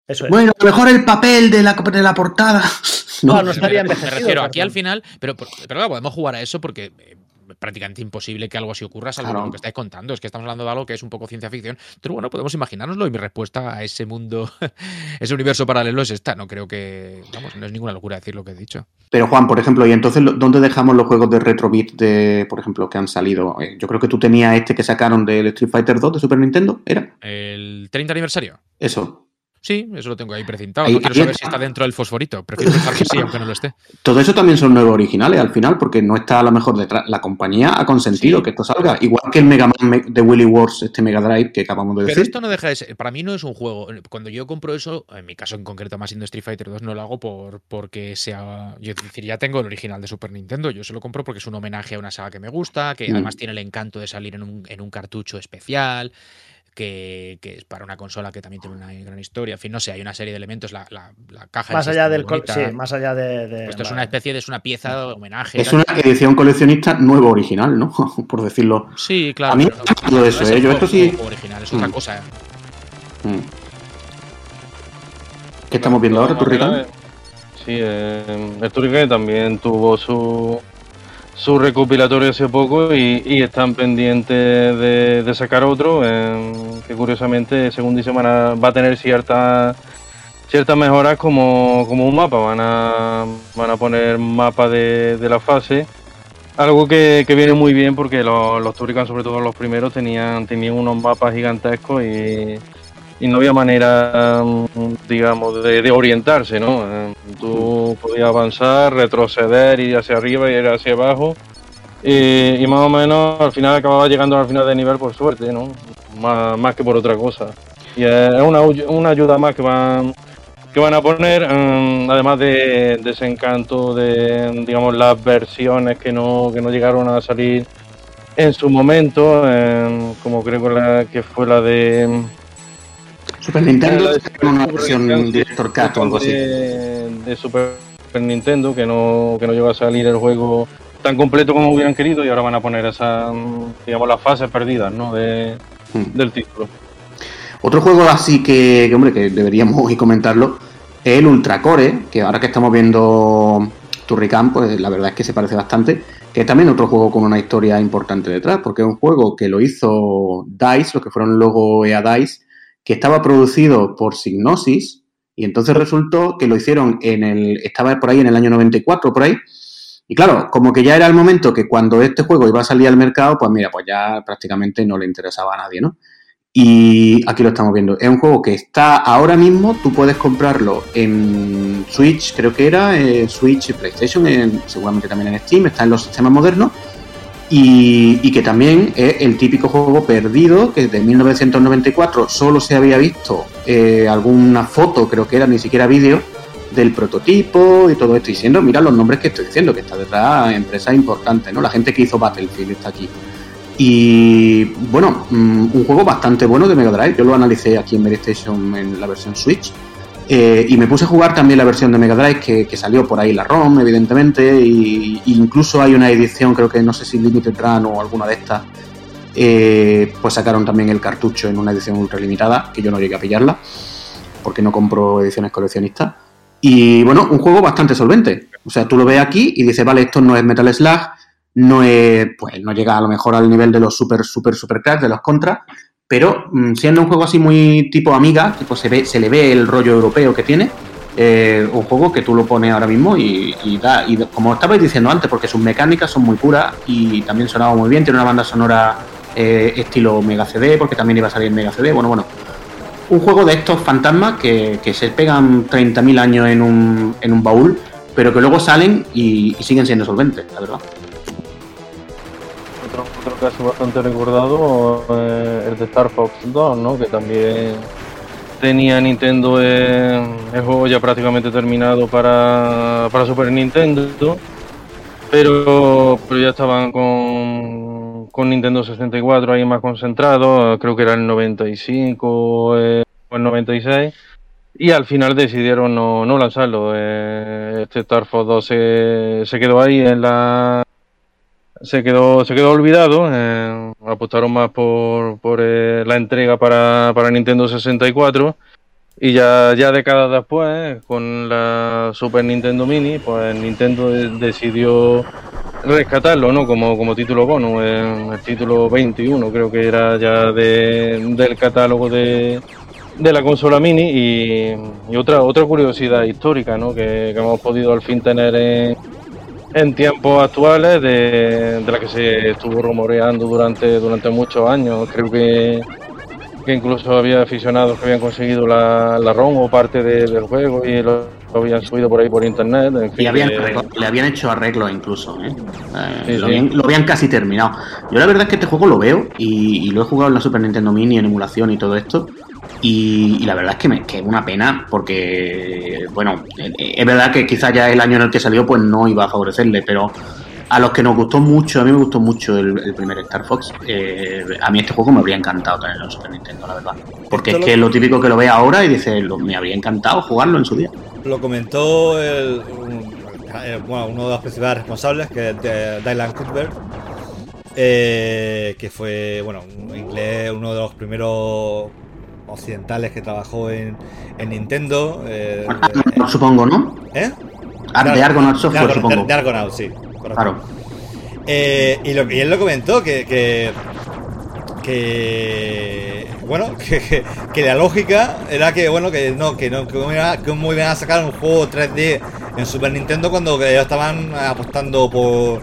Eso es. Bueno, a lo mejor el papel de la, de la portada. No, No, no estaría Me refiero aquí al final, pero, pero claro, podemos jugar a eso porque eh, prácticamente imposible que algo así ocurra, salvo Claro. lo que estáis contando. Es que estamos hablando de algo que es un poco ciencia ficción. Pero bueno, podemos imaginárnoslo y mi respuesta a ese mundo, ese universo paralelo es esta. No creo que, vamos, no es ninguna locura decir lo que he dicho. Pero Juan, por ejemplo, ¿y entonces dónde dejamos los juegos de Retrobit de, por ejemplo, que han salido? Eh, Yo creo que tú tenías este que sacaron del Street Fighter 2 de Super Nintendo, ¿era? El 30 aniversario. Eso. Sí, eso lo tengo ahí precintado. Ahí- no quiero ahí saber está. si está dentro del fosforito. Prefiero pensar que sí, aunque no lo esté. Todo eso también son nuevos originales al final, porque no está a lo mejor detrás. La compañía ha consentido Sí. que esto salga. Igual que el Mega Man de Willy Wars, este Mega Drive que acabamos de Pero decir. esto no deja de ser. Para mí no es un juego. Cuando yo compro eso, en mi caso en concreto, más siendo Street Fighter 2, no lo hago por porque sea. Yo es decir, ya tengo el original de Super Nintendo. Yo se lo compro porque es un homenaje a una saga que me gusta, que Mm. además tiene el encanto de salir en un, en un cartucho especial. Que, que es para una consola que también tiene una gran historia. En fin, no sé, hay una serie de elementos. La, la- la caja Más allá del. col- bonita. Sí, más allá de. de- Esto es una especie de es una pieza de homenaje. Es una edición coleccionista nuevo original, ¿no? por decirlo. Sí, claro. A mí pero gustado eso, es ¿eh? Yo esto sí- original, es otra Mm. cosa. Mm. ¿Qué estamos viendo ahora, Turrican? Sí, eh, el Turrican también tuvo su, su recopilatorio hace poco y, están pendientes de, sacar otro, que curiosamente, según dice, va a tener ciertas ciertas mejoras como, como un mapa, van a, van a poner mapa de, de la fase. Algo que, que viene muy bien porque los, los sobre todo los primeros, tenían, tenían unos mapas gigantescos y, y no había manera, mm, digamos, de, orientarse, ¿no? Eh, Tú podías avanzar, retroceder, ir hacia arriba, ir hacia abajo Y, y más o menos al final acababa llegando al final de nivel por suerte, ¿no? Más, más que por otra cosa. Y es una, una ayuda más que van que van a poner, mm, además de, de ese encanto de, digamos, las versiones que no, que no llegaron a salir en su momento, em, como creo que, la, que fue la de... Super Nintendo tiene una versión Director Cut o algo así. De, de Super Nintendo, que no, que no llegó a salir el juego tan completo como hubieran querido y ahora van a poner esas, mm, digamos, las fases perdidas ¿no? de, Hmm. del título. Otro juego así que, que, hombre, que deberíamos hoy comentarlo es el Ultra Core, que ahora que estamos viendo Turrican, pues la verdad es que se parece bastante, que es también otro juego con una historia importante detrás, porque es un juego que lo hizo DICE, lo que fueron luego EA DICE, que estaba producido por Signosis, y entonces resultó que lo hicieron en el, estaba por ahí en el año 94, por ahí, y claro, como que ya era el momento que cuando este juego iba a salir al mercado, pues mira, pues ya prácticamente no le interesaba a nadie, ¿no? Y aquí lo estamos viendo. Es un juego que está ahora mismo, tú puedes comprarlo en Switch, creo que era, eh, Switch y PlayStation, en- seguramente también en Steam, está en los sistemas modernos. Y, que también es el típico juego perdido que desde 1994 solo se había visto eh, alguna foto, creo que era, ni siquiera vídeo, del prototipo y todo esto. Y siendo, mira los nombres que estoy diciendo, que está detrás empresas importantes, ¿no? La gente que hizo Battlefield está aquí. Y bueno, mm, un juego bastante bueno de Mega Drive. Yo lo analicé aquí en PlayStation en la versión Switch. Eh, y me puse a jugar también la versión de Mega Drive que, salió por ahí la ROM, evidentemente. Y, incluso hay una edición, creo que no sé si Limited Run o alguna de estas. eh, pues sacaron también el cartucho en una edición ultra limitada, que yo no llegué a pillarla, porque no compro ediciones coleccionistas. Y bueno, un juego bastante solvente. O sea, tú lo ves aquí y dices, vale, esto no es Metal Slug, no es, pues no llega a lo mejor al nivel de los super, super, super cracks, de los contras, pero mm, siendo un juego así muy tipo amiga, tipo se ve, se le ve el rollo europeo que tiene, eh, un juego que tú lo pones ahora mismo y, da, y como estabais diciendo antes, porque sus mecánicas son muy puras y también sonaba muy bien, tiene una banda sonora eh, estilo Mega CD, porque también iba a salir Mega CD, bueno, bueno, un juego de estos fantasmas que, que se pegan 30.000 años en un, en un baúl, pero que luego salen y siguen siendo solventes, la verdad. Otro, caso bastante recordado eh, el de Star Fox 2, ¿no? que también tenía Nintendo eh, el juego ya prácticamente terminado para, para Super Nintendo, pero, pero ya estaban con, con Nintendo 64 ahí más concentrados, creo que era el 95 eh, o el 96. Y al final decidieron no, no lanzarlo. este Star Fox 2 se, se quedó ahí en la, se quedó se quedó olvidado eh, apostaron más por, por eh, la entrega para, para Nintendo 64 y ya ya décadas después con la Super Nintendo Mini pues Nintendo de- decidió rescatarlo no como como título bono eh, el título 21 creo que era ya de, del catálogo de de la consola mini y, y otra otra curiosidad histórica ¿no? que, que hemos podido al fin tener en, en tiempos actuales de, de la que se estuvo rumoreando durante, durante muchos años. Creo que, que incluso había aficionados que habían conseguido la, la ROM o parte de- del juego y lo, lo habían subido por ahí por internet. En fin, Y habían le habían hecho arreglos incluso, ¿eh? Eh, Sí, lo, sí. Habían, lo habían casi terminado. Yo la verdad es que este juego lo veo y, y lo he jugado en la Super Nintendo Mini en emulación y todo esto. Y, y la verdad es que, me, que es una pena porque, bueno, es verdad que quizás ya el año en el que salió pues no iba a favorecerle, pero a los que nos gustó mucho, a mí me gustó mucho el, el primer Star Fox, eh, a mí este juego me habría encantado tenerlo en Super Nintendo, la verdad. Porque Esto es que lo- es lo típico que lo ve ahora y dice, lo- me habría encantado jugarlo en su día. Lo comentó el, eh, bueno, uno de los principales responsables, que es Dylan Cuthbert, eh, que fue bueno, un inglés, uno de los primeros occidentales que trabajó en, en Nintendo. eh, Argonaut, supongo, ¿no? ¿Eh? Ar- de Argonaut Software, de Argon- supongo. de- de Argonaut, sí. correcto. Claro. Eh, y, lo, y él lo comentó que, que, que, bueno que, que- que la lógica era que bueno que no que no que cómo iban a sacar un juego 3D en Super Nintendo cuando ellos estaban apostando por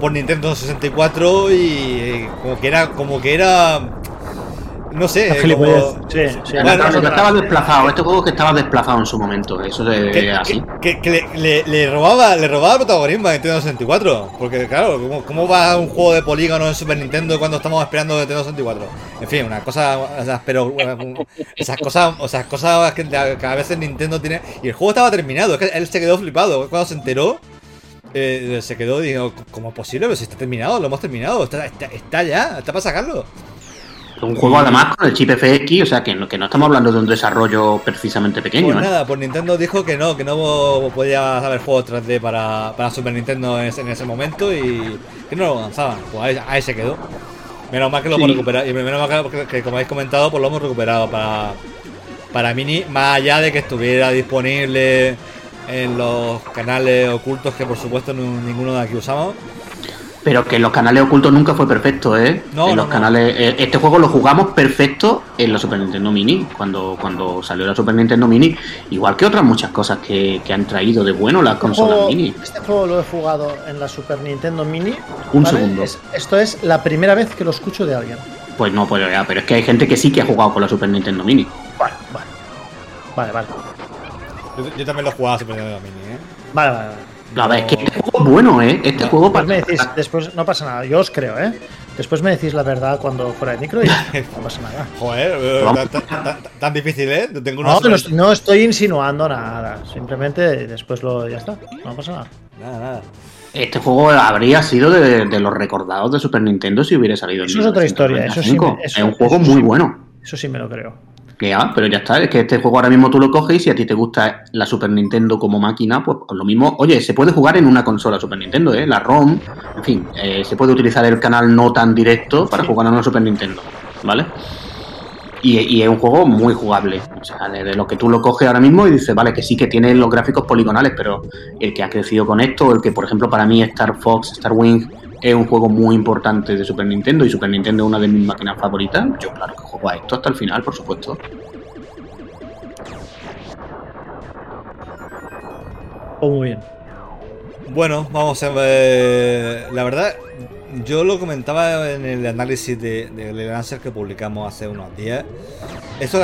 por Nintendo 64 y como que era como que era No sé. Eh, como- Sí, sí. Ya Bueno, estaba- desplazado. Este juego que estaba desplazado en su momento. Eso de que, así. que- que le, le- le robaba le robaba protagonismo a Nintendo 64 porque claro ¿cómo, cómo va un juego de polígono en Super Nintendo cuando estamos esperando Nintendo 64 en fin una cosa o sea, pero esas cosas o sea, cosas que, que a veces Nintendo tiene y el juego estaba terminado es que él se quedó flipado cuando se enteró eh, se quedó y dijo ¿cómo es posible? pero si está terminado lo hemos terminado está, está, está ya está para sacarlo Un juego además con el chip FX, o sea que no, que no estamos hablando de un desarrollo precisamente pequeño. Pues ¿eh? nada, pues Nintendo dijo que no, que no podía haber juegos 3D para, para Super Nintendo en ese, en ese momento y que no lo lanzaban. Pues ahí, ahí se quedó. Menos mal que lo hemos Sí. recuperado. Y menos mal que, que, como habéis comentado, pues lo hemos recuperado para, para Mini, más allá de que estuviera disponible en los canales ocultos que por supuesto no- ninguno de aquí usamos. Pero que en los canales ocultos nunca fue perfecto, ¿eh? No, en no, los no. canales. eh, Este juego lo jugamos perfecto en la Super Nintendo Mini, cuando, cuando salió la Super Nintendo Mini, igual que otras muchas cosas que, que han traído de bueno las Este consolas juego, Mini. este juego lo he jugado en la Super Nintendo Mini. Un ¿vale? segundo. Es- esto es la primera vez que lo escucho de alguien. Pues no, pues ya, pero es que hay gente que sí que ha jugado con la Super Nintendo Mini. Bueno, vale. Vale, vale. Yo, yo también lo he jugado a Super Nintendo Mini, ¿eh? Vale, vale. vale. A ver, es que este juego es bueno, ¿eh? Este juego Después me decís, después no pasa nada, yo os creo, ¿eh? Después me decís la verdad cuando fuera de micro y no pasa nada. Joder, eh, tan, tan- tan- tan difícil, ¿eh? Tengo una No, no, no estoy insinuando nada, simplemente después lo ya está, no pasa nada. Nada, nada. Este juego habría sido de, de los recordados de Super Nintendo si hubiera salido en Eso es otra historia, eso sí me- 1995. eso- es un juego muy sí. bueno. Eso sí me lo creo. Que ya, pero ya está. Es que este juego ahora mismo tú lo coges y si a ti te gusta la Super Nintendo como máquina, pues lo mismo. Oye, se puede jugar en una consola Super Nintendo, ¿eh? La ROM, en fin, eh, se puede utilizar el canal no tan directo para jugar en una Super Nintendo, ¿vale? Y, y es un juego muy jugable. O sea, de, de lo que tú lo coges ahora mismo y dices, vale, que sí que tiene los gráficos poligonales, pero el que ha crecido con esto, el que por ejemplo para mí Star Fox, Star Wing es un juego muy importante de Super Nintendo y Super Nintendo es una de mis máquinas favoritas, yo claro que juego a esto hasta el final, por supuesto. Oh, muy bien. Bueno, vamos a ver. La verdad, yo lo comentaba en el análisis de, de Lancer que publicamos hace unos días. Esto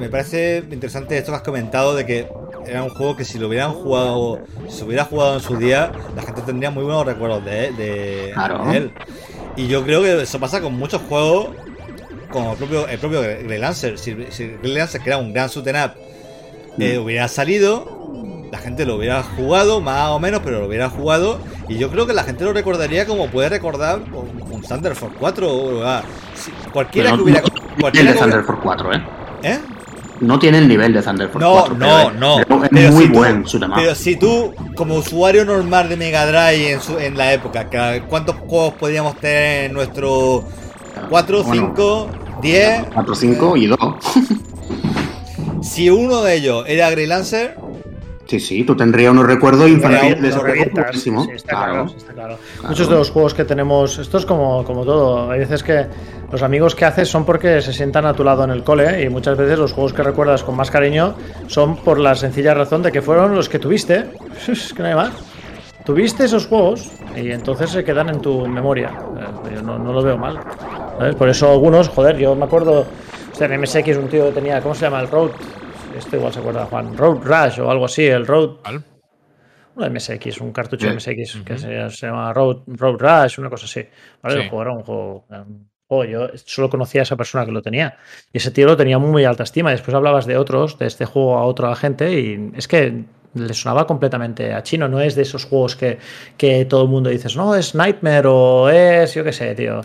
me parece interesante esto que has comentado de que era un juego que si lo hubieran jugado, si hubiera jugado en su día, la gente tendría muy buenos recuerdos de, de- Claro. de él. Y yo creo que eso pasa con muchos juegos, como el propio, el propio Grey Lancer. Si, si Grey Lancer, que era un gran shoot 'em up, eh, hubiera salido, la gente lo hubiera jugado, más o menos, pero lo hubiera jugado. Y yo creo que la gente lo recordaría como puede recordar un, un Thunder Force 4 o ah, si- cualquiera que hubiera. no el cualquiera de Thunder Force 4, ¿eh? ¿Eh? No tiene el nivel de Thunder Force No, 4. pero no, no. pero es Pero muy si tú- buen shoot 'em up. Pero si tú, como usuario normal de Mega Drive en, su- en la época, ¿cuántos juegos podíamos tener en nuestro 4, Bueno. 5, 10? 4, 5 y 2. Si uno de ellos era Grey Lancer, Sí, sí, tú tendrías unos recuerdos infantiles de ese juego sí, está Claro. claro, está claro. Claro. Muchos de los juegos que tenemos, esto es como, como todo, hay veces que los amigos que haces son porque se sientan a tu lado en el cole y muchas veces los juegos que recuerdas con más cariño son por la sencilla razón de que fueron los que tuviste, es que no hay más. Tuviste esos juegos y entonces se quedan en tu memoria. Eh, Yo no, no lo veo mal. ¿sabes? Por eso algunos, joder, yo me acuerdo, o sea, en MSX un tío que tenía, ¿cómo se llama? El Road. Este igual se acuerda, Juan. Road Rush o algo así, el Road. Uno de MSX, un cartucho de Sí. MSX que se, se llama Road, Road Rush, una cosa así. ¿vale? Sí. El juego era un juego, un juego, Yo solo conocía a esa persona que lo tenía. Y ese tío lo tenía muy, muy alta estima. Y después hablabas de otros, de este juego a otra gente, y es que le sonaba completamente a chino. No es de esos juegos que, que todo el mundo dices, no, es Nightmare o es, yo qué sé, tío.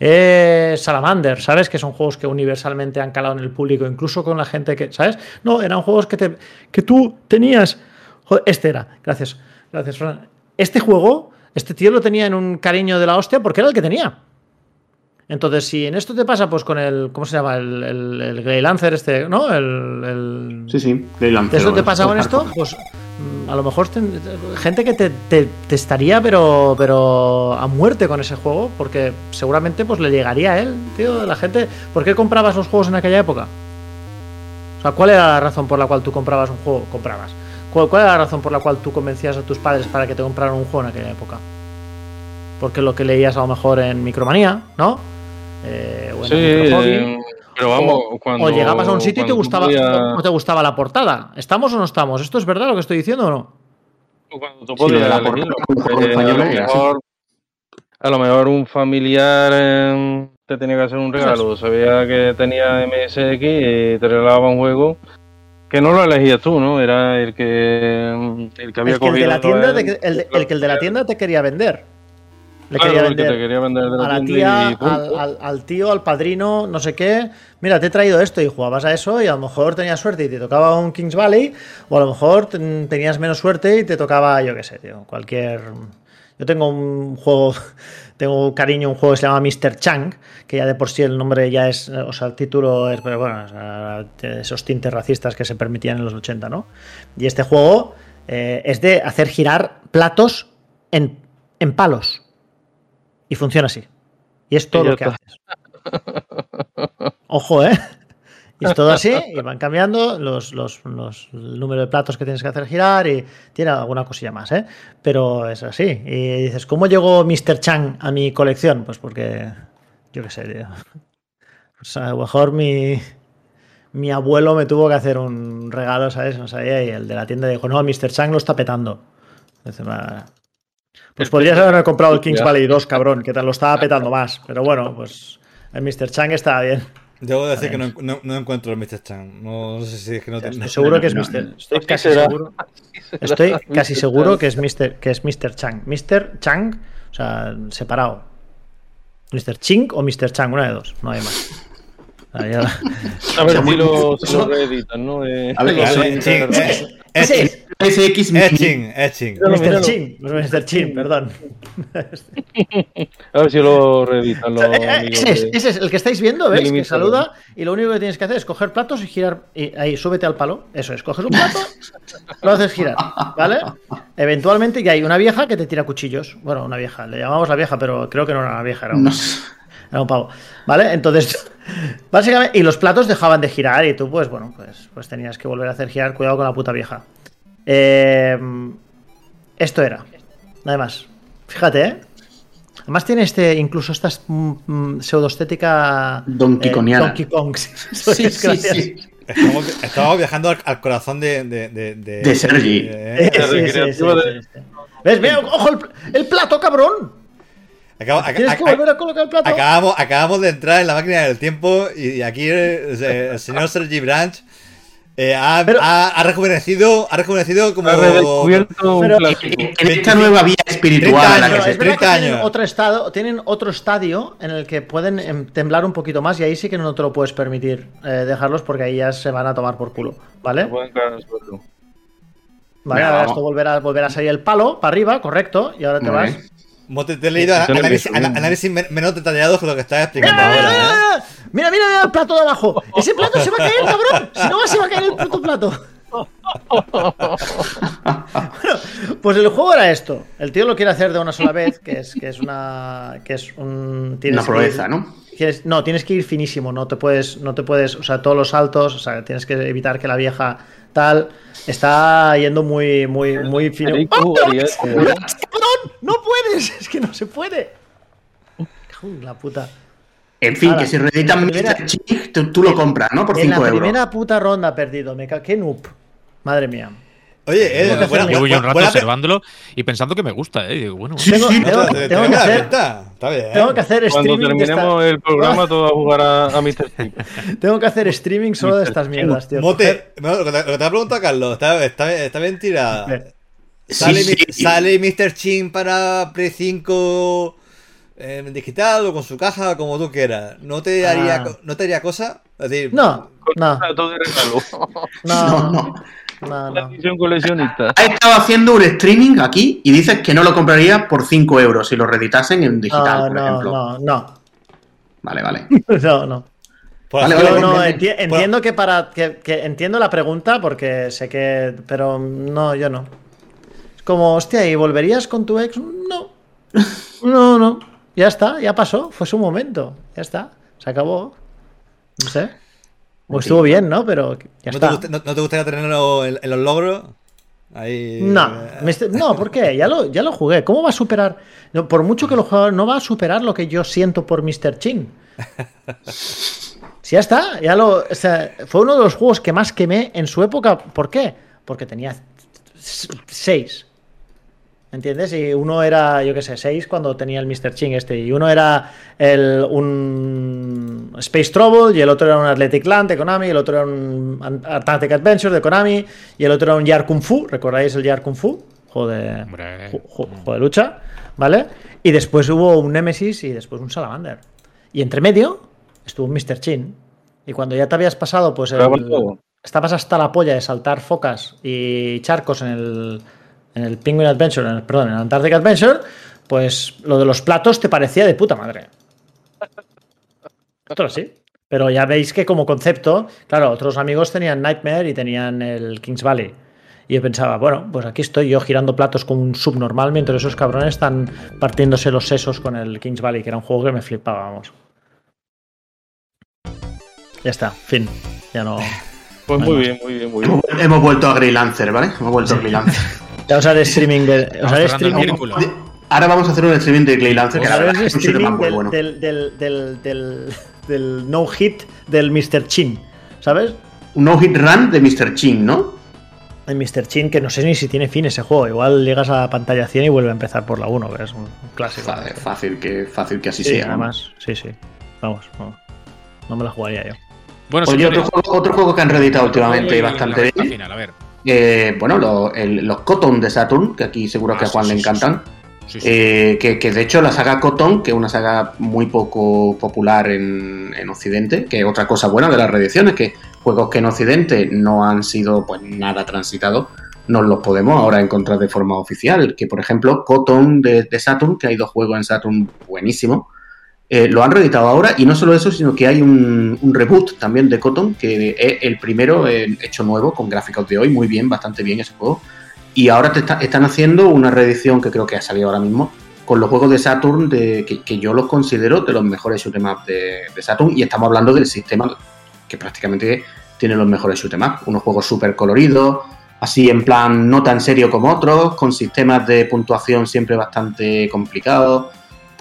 Es Salamander, ¿sabes? Que son juegos que universalmente han calado en el público, incluso con la gente que, ¿sabes? No, eran juegos que, te, que tú tenías. Joder, este era, gracias, gracias, Fran. Este juego, este tío lo tenía en un cariño de la hostia porque era el que tenía. Entonces, si en esto te pasa, pues con el. ¿Cómo se llama? El, el, el Grey Lancer, este, ¿no? El. el- Sí, sí. Grey Lancer, ¿Eso te pasa con esto? Pues a lo mejor ten- gente que te, te- te estaría pero pero a muerte con ese juego porque seguramente pues le llegaría a él, tío, la gente, ¿por qué comprabas los juegos en aquella época? O sea, ¿cuál era la razón por la cual tú comprabas un juego? Comprabas. ¿Cuál, cuál era la razón por la cual tú convencías a tus padres para que te compraran un juego en aquella época? Porque lo que leías a lo mejor en Micromanía, ¿no? Eh, o en Sí, eh, Pero vamos, o, cuando. o llegabas a un sitio y te gustaba, podías- no te gustaba la portada. ¿Estamos o no estamos? ¿Esto es verdad lo que estoy diciendo o no? Cuando tú podías la portada, a, lo mejor, un familiar eh, te tenía que hacer un regalo, sabía que tenía MSX y te regalaba un juego que no lo elegías tú, ¿no? Era el que, el que había El que el de cogido la tienda, él. te- el, el que el de la tienda te quería vender. Le Claro, quería que te vender quería vender de la a la tienda tía, y punto. al, al- al tío, al padrino, no sé qué. Mira, te he traído esto y jugabas a eso y a lo mejor tenías suerte y te tocaba un Kings Valley o a lo mejor ten- tenías menos suerte y te tocaba, yo qué sé, tío, cualquier... Yo tengo un juego, tengo cariño un juego que se llama Mr. Chang, que ya de por sí el nombre ya es, o sea, el título es, pero bueno, esos tintes racistas que se permitían en los 80, ¿no? Y este juego eh, es de hacer girar platos en, en palos. Y funciona así. Y es todo lo que haces. Ojo, ¿eh? Y es todo así, y van cambiando los, los, los- el número de platos que tienes que hacer girar y tiene alguna cosilla más, ¿eh? Pero es así. Y dices, ¿cómo llegó Mr. Chang a mi colección? Pues porque, yo qué sé, tío. O sea, a lo mejor mi, mi abuelo me tuvo que hacer un regalo, ¿sabes? No sabía, y el de la tienda dijo, no, Mr. Chang lo está petando. Dice. Pues podrías haber comprado el Kings. Valley 2, cabrón, que te lo estaba petando más. Pero bueno, pues el Mr. Chang estaba bien. Debo decir que no, no- no encuentro el Mr. Chan. No, no sé si es que no Estoy tengo. seguro que es Mr. Estoy casi seguro. Estoy casi seguro que es Mr. que es Mr. Chang. Mr. Chang, o sea, separado. Mr. Ching o Mr. Chang, una de dos, no hay más. A ver si lo, si lo reeditan, ¿no? Eh, A ver, SX Chin, es Chin. Mr. Chin, Mr. Chin, perdón. A ver si lo reeditan los Eh, eh, amigos Ese es, de- ese es el que estáis viendo, ¿ves? Que saluda y lo único que tienes que hacer es coger platos y girar. Y ahí, súbete al palo. Eso es, coges un plato, lo haces girar, ¿vale? Eventualmente ya hay una vieja que te tira cuchillos. Bueno, una vieja, le llamamos la vieja, pero creo que no era una vieja, era un, No sé. Era un pavo. ¿Vale? Entonces, básicamente, y los platos dejaban de girar y tú, pues bueno, pues, pues tenías que volver a hacer girar. Cuidado con la puta vieja. Eh, esto era. Nada más. Fíjate, ¿eh? Además tiene este, incluso esta mm, pseudoestética Donkey Kongiana. Donkey Kong. Sí, sí, sí. Estamos, estamos viajando al, al corazón de. De, de, de, De Sergi. eh, Sí, sí, sí, recreativo sí, de- sí, sí. ¿Ves? Veo, ojo, el, el plato, cabrón. Tienes que volver a colocar el plato. acabamos, acabamos de entrar en la máquina del tiempo y, aquí el, el señor Sergi Branch eh, ha, Pero- ha, ha rejuvenecido, ha rejuvenecido como. Ha redescubierto Pero-. En esta nueva vía 30 espiritual a la Pero que años, se es verdad que 30 tienen años. otro, estado, tienen otro estadio en el que pueden em, temblar un poquito más y ahí sí que no te lo puedes permitir eh, dejarlos porque ahí ya se van a tomar por culo, ¿vale? Pueden caer. Vale, ahora esto volverá, volverá a salir el palo para arriba, correcto, y ahora te Muy vas. bien. Mote, te he leído análisis, menos detallados que lo que estás ¡Mira, explicando mira, ahora. mira, ¿eh? mira, mira, mira el plato de abajo! ¡Ese plato se va a caer, cabrón! Si no, se va a caer el puto plato. bueno, pues el juego era esto. El tío lo quiere hacer de una sola vez, que es, que es una. que es un. Una proeza, ¿no? No, tienes que ir finísimo, no te puedes, no te puedes, o sea, todos los saltos, o sea, tienes que evitar que la vieja tal está yendo muy, muy, muy fino. Federico ¡Ah, jugaría pero- esto, ¿eh? ¡Cabrón! ¡No puedes! Es que no se puede. La puta. En fin, Ahora, que si reeditan tú, tú lo compras, ¿no? Por En 5 la euros. primera puta ronda perdido, me ca... ¡Qué noob! Madre mía. Oye, eh, Tengo que buena- hacer- Llevo yo un buena- rato buena observándolo y pensando que me gusta, ¿eh? Digo, bueno, Sí, Tengo, sí, que hacer, cuenta. Está bien. tengo que hacer Cuando streaming de terminemos esta- el programa, todos a jugar a, a Mr. Tengo que hacer streaming solo de estas mierdas, tío. Mote, no, lo que te, lo que te ha preguntado Carlos, está, está, está bien tirada. ¿Sale, Sí, mi- sí. sale Mr. Chin para Play 5 eh, digital o con su caja, como tú quieras? ¿No te haría, Ah. ¿no te haría cosa? Es decir, No, no, Todo de regalo. no, No, no, no. no, La no. edición coleccionista. Ha estado haciendo un streaming aquí y dices que no lo compraría por 5 euros si lo reeditasen en digital, No, por no, ejemplo. no, no, Vale, vale. no, no. por Vale, ejemplo, vale, Yo no, enti- entiendo que para que, que entiendo la pregunta porque sé que pero no, yo no. Es como, hostia, ¿y volverías con tu ex? No. No, no. Ya está, ya pasó, fue su momento. Ya está, se acabó. No sé. Pues estuvo bien, ¿no? Pero ya ¿no, te está. gusta- no- no te gustaría tenerlo en, en los logros? Ahí. No, eh, me no, ¿por qué? Ya lo, ya lo jugué. ¿Cómo va a superar? No, por mucho que lo juegue, no va a superar lo que yo siento por Mr. Chin. Si ya está, ya lo. o sea, fue uno de los juegos que más quemé en su época. ¿Por qué? Porque tenía 6. ¿Entiendes? Y uno era, yo qué sé, 6 cuando tenía el Mr. Ching este. Y uno era el, un Space Trouble, y el otro era un Athletic Land de Konami, y el otro era un Antarctic Adventure de Konami, y el otro era un Yar Kung Fu. ¿Recordáis el Yar Kung Fu? Juego de, juego de lucha, ¿vale? Y después hubo un Nemesis y después un Salamander. Y entre medio estuvo un Mr. Chin. Y cuando ya te habías pasado, pues el- estabas hasta la polla de saltar focas y charcos en el, en el Penguin Adventure, en el- perdón, en el Antarctic Adventure, pues lo de los platos te parecía de puta madre. Esto sí. Pero ya veis que como concepto, claro, otros amigos tenían Nightmare y tenían el Kings Valley. Y yo pensaba, bueno, pues aquí estoy yo girando platos con un subnormal mientras esos cabrones están partiéndose los sesos con el Kings Valley, que era un juego que me flipaba, vamos. Ya está, fin. Ya no. Pues muy bien, muy bien, muy bien. Hemos, hemos vuelto a Grey Lancer, ¿vale? Hemos vuelto a Grey Lancer. Ya os haré streaming de. Os Vamos haré streaming. Ahora vamos a hacer un streaming de Grey Lancer, que la verdad es un shooter streaming muy del, bueno. del, del, del, del, del no hit del Mr. Chin. ¿Sabes? Un no-hit run de Mr. Chin, ¿no? El Mr. Chin, que no sé ni si tiene fin ese juego. Igual llegas a la pantalla 100 y vuelve a empezar por la 1, que es un clásico. Fa- Fácil que, fácil que así Sí, sea. ¿no? además, sí, sí. Vamos, no, no me la jugaría yo. Bueno, Oye, otro juego, otro juego que han reeditado últimamente y bastante bien. final, a ver. Eh, bueno, lo- el- los Cotton de Saturn, que aquí seguro que Ah, a Juan sí, le encantan. Sí, sí. Eh, que, que de hecho la saga Cotton, que es una saga muy poco popular en, en Occidente, que es otra cosa buena de las reediciones, que juegos que en Occidente no han sido pues nada transitados, nos los podemos ahora encontrar de forma oficial. Que por ejemplo, Cotton de, de Saturn, que hay dos juegos en Saturn buenísimos, eh, lo han reeditado ahora y no solo eso, sino que hay un, reboot también de Cotton, que es el primero hecho nuevo con gráficos de hoy, muy bien, bastante bien ese juego. Y ahora están haciendo una reedición que creo que ha salido ahora mismo con los juegos de Saturn, de, que, yo los considero de los mejores shoot 'em up de, Saturn. Y estamos hablando del sistema que prácticamente tiene los mejores shoot 'em up. Unos juegos súper coloridos, así en plan no tan serio como otros, con sistemas de puntuación siempre bastante complicados,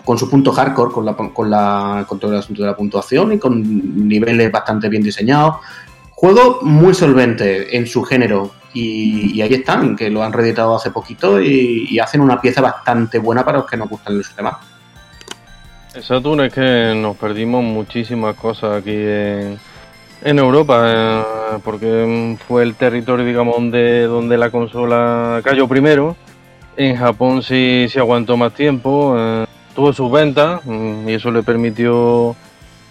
con su punto hardcore, con, la, con, la, con todo el asunto de la puntuación y con niveles bastante bien diseñados. Juego muy solvente en su género y, ahí están, que lo han reeditado hace poquito y, hacen una pieza bastante buena para los que nos gustan los temas. Saturn es que nos perdimos muchísimas cosas aquí en, Europa, eh, porque fue el territorio, digamos, donde, donde la consola cayó primero. En Japón sí, sí aguantó más tiempo, eh, tuvo sus ventas mm, y eso le permitió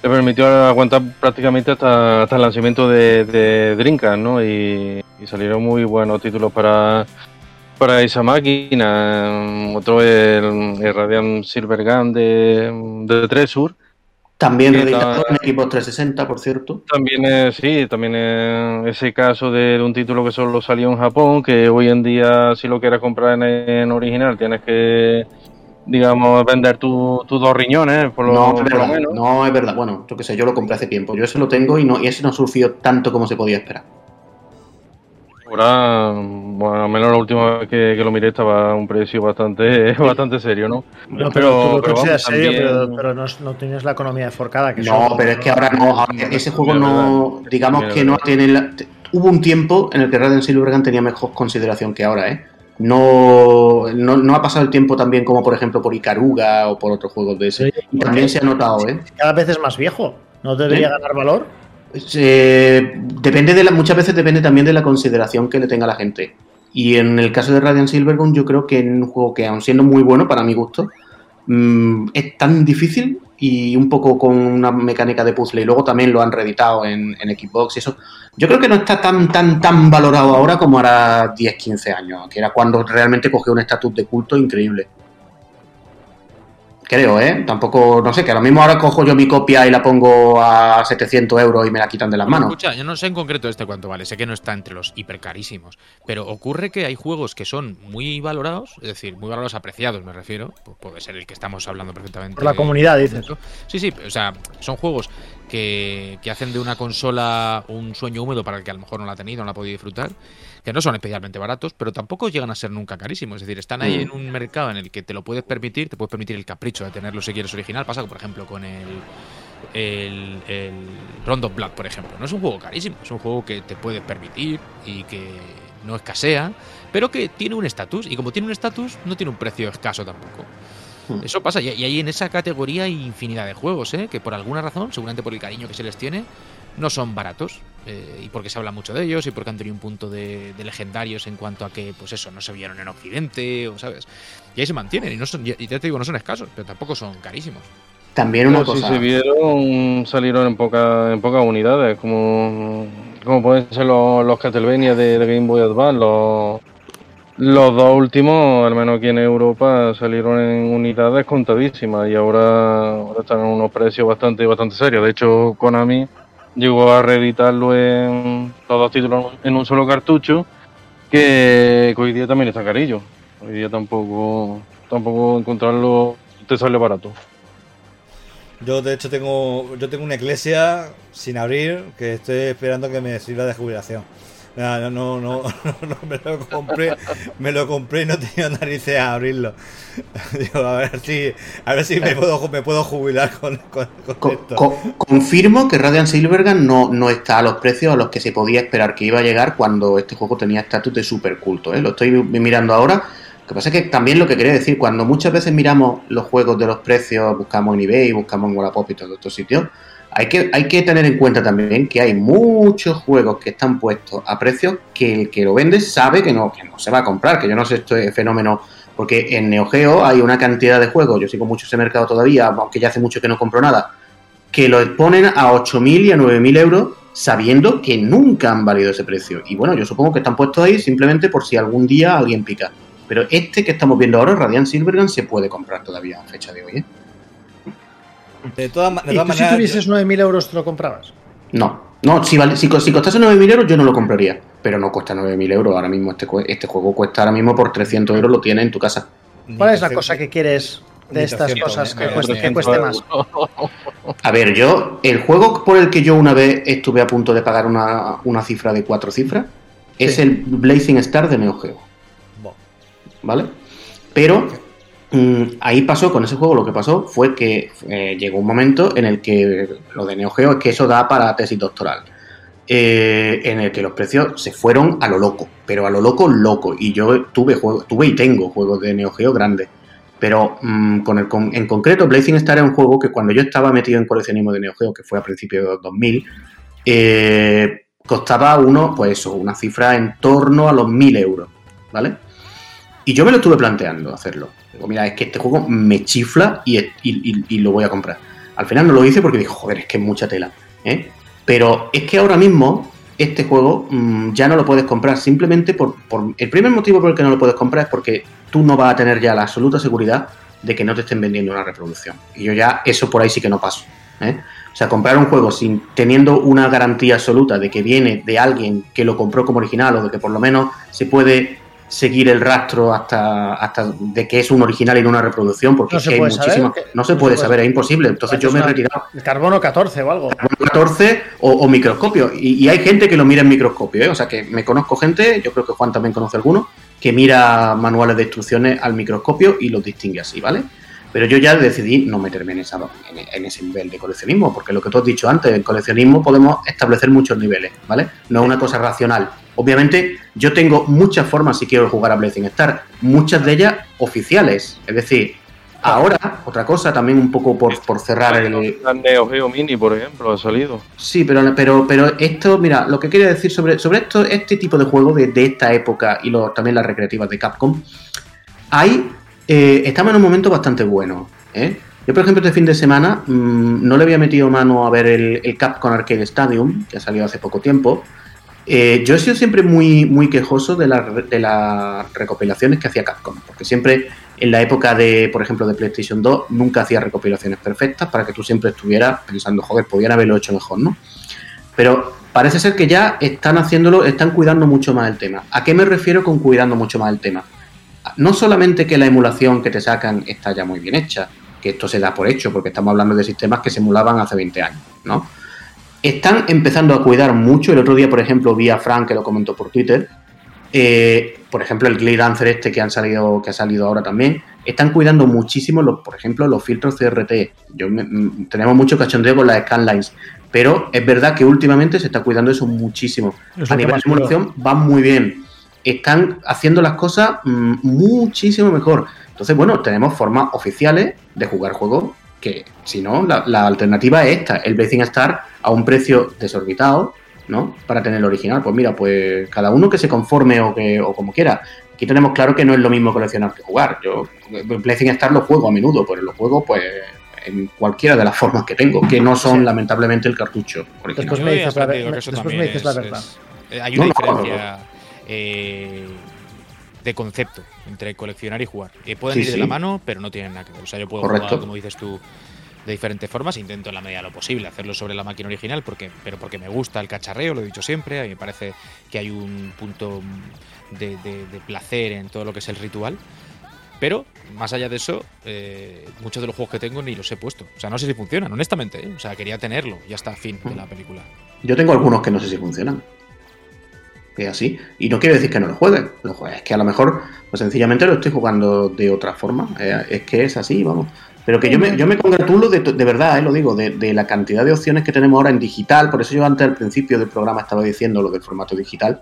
le permitió aguantar prácticamente hasta, hasta el lanzamiento de, de ¿no? Y, y salieron muy buenos títulos para, para esa máquina. Otro es el, el Radiant Silver Gun de, de Tresur. También reeditado en equipos 360, por cierto. También es, sí, también es ese caso de, de un título que solo salió en Japón, que hoy en día si lo quieres comprar en, en original tienes que, digamos, vender tu- tus dos riñones, por lo, No, es por lo verdad, menos. no es verdad. Bueno, yo qué sé, yo lo compré hace tiempo. Yo ese lo tengo y, no, y ese no sufrió tanto como se podía esperar. Ahora, bueno, al menos la última vez que, que lo miré estaba a un precio bastante, bastante serio, ¿no? No, pero, Pero- pero vamos, serio, también- pero, pero no, no tienes la economía forcada. Que No, son- pero es que ahora no, ahora ese juego no, verdad. digamos que no verdad. tiene la- hubo un tiempo en el que Radiant Silvergun tenía mejor consideración que ahora, ¿eh? No, no, no ha pasado el tiempo también como por ejemplo por Icaruga o por otros juegos de ese. Sí, Y también se ha notado, ¿eh? Cada vez es más viejo. ¿No debería ¿Eh? ganar valor? Eh, depende de la, muchas veces depende también de la consideración que le tenga la gente. Y en el caso de Radiant Silvergun, yo creo que en un juego que, aun siendo muy bueno para mi gusto, mm, es tan difícil y un poco con una mecánica de puzzle. Y luego también lo han reeditado en, en Xbox y eso. Yo creo que no está tan, tan, tan valorado ahora como hará 10, 15 años, que era cuando realmente cogió un estatus de culto increíble. Creo, ¿eh? Tampoco, no sé, que a lo mismo ahora cojo yo mi copia y la pongo a 700 euros y me la quitan de las manos. Escucha, yo no sé en concreto este cuánto vale, sé que no está entre los hipercarísimos, pero ocurre que hay juegos que son muy valorados, es decir, muy valorados apreciados, me refiero, pu- puede ser el que estamos hablando perfectamente. Por la comunidad, dices. Sí, sí, o sea, son juegos que, que hacen de una consola un sueño húmedo para el que a lo mejor no la ha tenido, no la ha podido disfrutar, que no son especialmente baratos, pero tampoco llegan a ser nunca carísimos. Es decir, están ahí Mm. en un mercado en el que te lo puedes permitir, te puedes permitir el capricho de tenerlo si quieres original. Pasa, por ejemplo, con el, el, el Round of Blood, por ejemplo. No es un juego carísimo, es un juego que te puedes permitir y que no escasea, pero que tiene un estatus. Y como tiene un estatus, no tiene un precio escaso tampoco. Hmm. Eso pasa, y y ahí en esa categoría hay infinidad de juegos, ¿eh? que por alguna razón, seguramente por el cariño que se les tiene, no son baratos. eh, y porque se habla mucho de ellos, y porque han tenido un punto de, de legendarios en cuanto a que, pues eso, no se vieron en Occidente, o sabes. Y ahí se mantienen, y, no son, y ya te digo, no son escasos, pero tampoco son carísimos. También una Pero si cosa. se vieron, salieron en, poca, en pocas unidades, como, como pueden ser los, los Castlevania de, de Game Boy Advance. Los, los dos últimos, al menos aquí en Europa, salieron en unidades contadísimas y ahora, ahora están en unos precios bastante, bastante serios. De hecho, Konami llegó a reeditarlo en los dos títulos en un solo cartucho, que, hoy día también está carillo. Hoy día tampoco, tampoco encontrarlo te sale barato. Yo de hecho tengo yo tengo una iglesia sin abrir que estoy esperando que me sirva de jubilación. No, no, no, no, no, me lo compré, me lo compré y no tenía narices a abrirlo. Digo, a ver si, a ver si me puedo, me puedo jubilar con, con, con Co- esto. co- confirmo que Radiant Silvergun no, no está a los precios a los que se podía esperar que iba a llegar cuando este juego tenía estatus de super culto. ¿eh? Lo estoy mi- mirando ahora. Lo que pasa es que también lo que quería decir, cuando muchas veces miramos los juegos de los precios, buscamos en eBay, buscamos en Wallapop y todos estos sitios, hay que, tener en cuenta también que hay muchos juegos que están puestos a precios que el que lo vende sabe que no, que no se va a comprar, que yo no sé este fenómeno porque en Neo Geo hay una cantidad de juegos, yo sigo mucho ese mercado todavía, aunque ya hace mucho que no compro nada, que lo ponen a 8.000 y a 9.000 euros sabiendo que nunca han valido ese precio. Y bueno, yo supongo que están puestos ahí simplemente por si algún día alguien pica. Pero este que estamos viendo ahora, Radiant Silvergun, se puede comprar todavía a fecha de hoy. ¿eh? De todas, ma- de ¿Y todas tú si tuvieses 9.000 euros te lo comprabas? No, no, si, vale, si, si costase 9.000 euros yo no lo compraría. Pero no cuesta 9.000 euros. Ahora mismo este, este juego cuesta ahora mismo por 300 euros, lo tienes en tu casa. ¿Cuál es la 300 cosa que quieres de estas 300, cosas que cueste, que 300 cueste más? A ver, yo, el juego por el que yo una vez estuve a punto de pagar una, una cifra de cuatro cifras es el Blazing Star de Neo Geo. ¿vale? Pero ahí pasó, con ese juego lo que pasó fue que eh, llegó un momento en el que lo de Neo Geo es que eso da para tesis doctoral. eh, en el que los precios se fueron a lo loco, pero a lo loco, loco. Y yo tuve, juego, tuve y tengo juegos de Neo Geo grandes. Pero mm, con el, en concreto, Blazing Star era un juego que cuando yo estaba metido en coleccionismo de Neo Geo, que fue a principios de los 2000, eh, costaba uno, pues eso, una cifra en torno a los 1000 euros, ¿vale? Y yo me lo estuve planteando hacerlo. Digo, mira, es que este juego me chifla y, lo voy a comprar. Al final no lo hice porque dije, joder, es que es mucha tela. ¿eh? Pero es que ahora mismo este juego mm, ya no lo puedes comprar simplemente por, por... El primer motivo por el que no lo puedes comprar es porque tú no vas a tener ya la absoluta seguridad de que no te estén vendiendo una reproducción. Y yo ya eso por ahí sí que no paso. ¿eh? O sea, comprar un juego sin teniendo una garantía absoluta de que viene de alguien que lo compró como original o de que por lo menos se puede seguir el rastro hasta, hasta de que es un original y no una reproducción, porque No es se que hay saber, muchísimas... que- No se puede saber, es imposible. Entonces yo me he retirado El carbono 14 o algo. 14 o, o microscopio. Y, y hay gente que lo mira en microscopio, ¿eh? O sea que me conozco gente, yo creo que Juan también conoce alguno, que mira manuales de instrucciones al microscopio y los distingue así, ¿vale? Pero yo ya decidí no meterme en, esa, en, ese nivel de coleccionismo, porque lo que tú has dicho antes, en coleccionismo podemos establecer muchos niveles, ¿vale? No es una cosa racional. Obviamente, yo tengo muchas formas si quiero jugar a Blazing Star, muchas de ellas oficiales. Es decir, ahora, otra cosa también un poco por, por cerrar el, Neo Geo Mini, por ejemplo, ha salido. Sí, pero, pero, pero esto, mira, lo que quería decir sobre, sobre esto, este tipo de juegos de, de esta época y también las recreativas de Capcom, hay, eh, estamos en un momento bastante bueno. ¿eh? Yo, por ejemplo, este fin de semana mm, no le había metido mano a ver el, el Capcom Arcade Stadium, que ha salido hace poco tiempo. Eh, yo he sido siempre muy, muy quejoso de, la- de las recopilaciones que hacía Capcom, porque siempre en la época de, por ejemplo, de PlayStation 2, nunca hacía recopilaciones perfectas para que tú siempre estuvieras pensando, joder, podían haberlo hecho mejor, ¿no? Pero parece ser que ya están haciéndolo, están cuidando mucho más el tema. ¿A qué me refiero con cuidando mucho más el tema? No solamente que la emulación que te sacan está ya muy bien hecha, que esto se da por hecho, porque estamos hablando de sistemas que se emulaban hace 20 años, ¿no? Están empezando a cuidar mucho. El otro día, por ejemplo, vi a Frank, que lo comentó por Twitter, eh, por ejemplo, el Glade Dancer este que han salido, que ha salido ahora también, están cuidando muchísimo, los, por ejemplo, los filtros CRT. Yo me- mm, tenemos mucho cachondeo con las scanlines, pero es verdad que últimamente se está cuidando eso muchísimo. Es A nivel de simulación van muy bien. Están haciendo las cosas mm, muchísimo mejor. Entonces, bueno, tenemos formas oficiales de jugar juegos que, si no, la, la alternativa es esta, el Blazing Star a un precio desorbitado, ¿no? Para tener el original. Pues mira, pues cada uno que se conforme o, que, o como quiera. Aquí tenemos claro que no es lo mismo coleccionar que jugar. Yo Blazing Star lo juego a menudo, pero lo juego pues en cualquiera de las formas que tengo, que no son Sí. lamentablemente el cartucho original. Después me dices la me- dices verdad. es- hay una No, no, diferencia eh, de concepto entre coleccionar y jugar. Eh, pueden Sí, ir de sí. la mano, pero no tienen nada que ver. O sea, yo puedo Correcto. jugar, como dices tú, de diferentes formas. Intento en la medida de lo posible hacerlo sobre la máquina original, porque, pero porque me gusta el cacharreo, lo he dicho siempre. A mí me parece que hay un punto de, de- de placer en todo lo que es el ritual. Pero, más allá de eso, eh, muchos de los juegos que tengo ni los he puesto. O sea, no sé si funcionan, honestamente. ¿eh? O sea, quería tenerlo. Ya está, fin de la película. Yo tengo algunos que no sé si funcionan. Es así. Y no quiere decir que no lo juegue. Lo juegue. Es que a lo mejor, pues sencillamente lo estoy jugando de otra forma. Eh, es que es así, vamos. Pero que yo me, yo me congratulo de, de verdad, eh, lo digo, de, de la cantidad de opciones que tenemos ahora en digital. Por eso yo antes al principio del programa estaba diciendo lo del formato digital.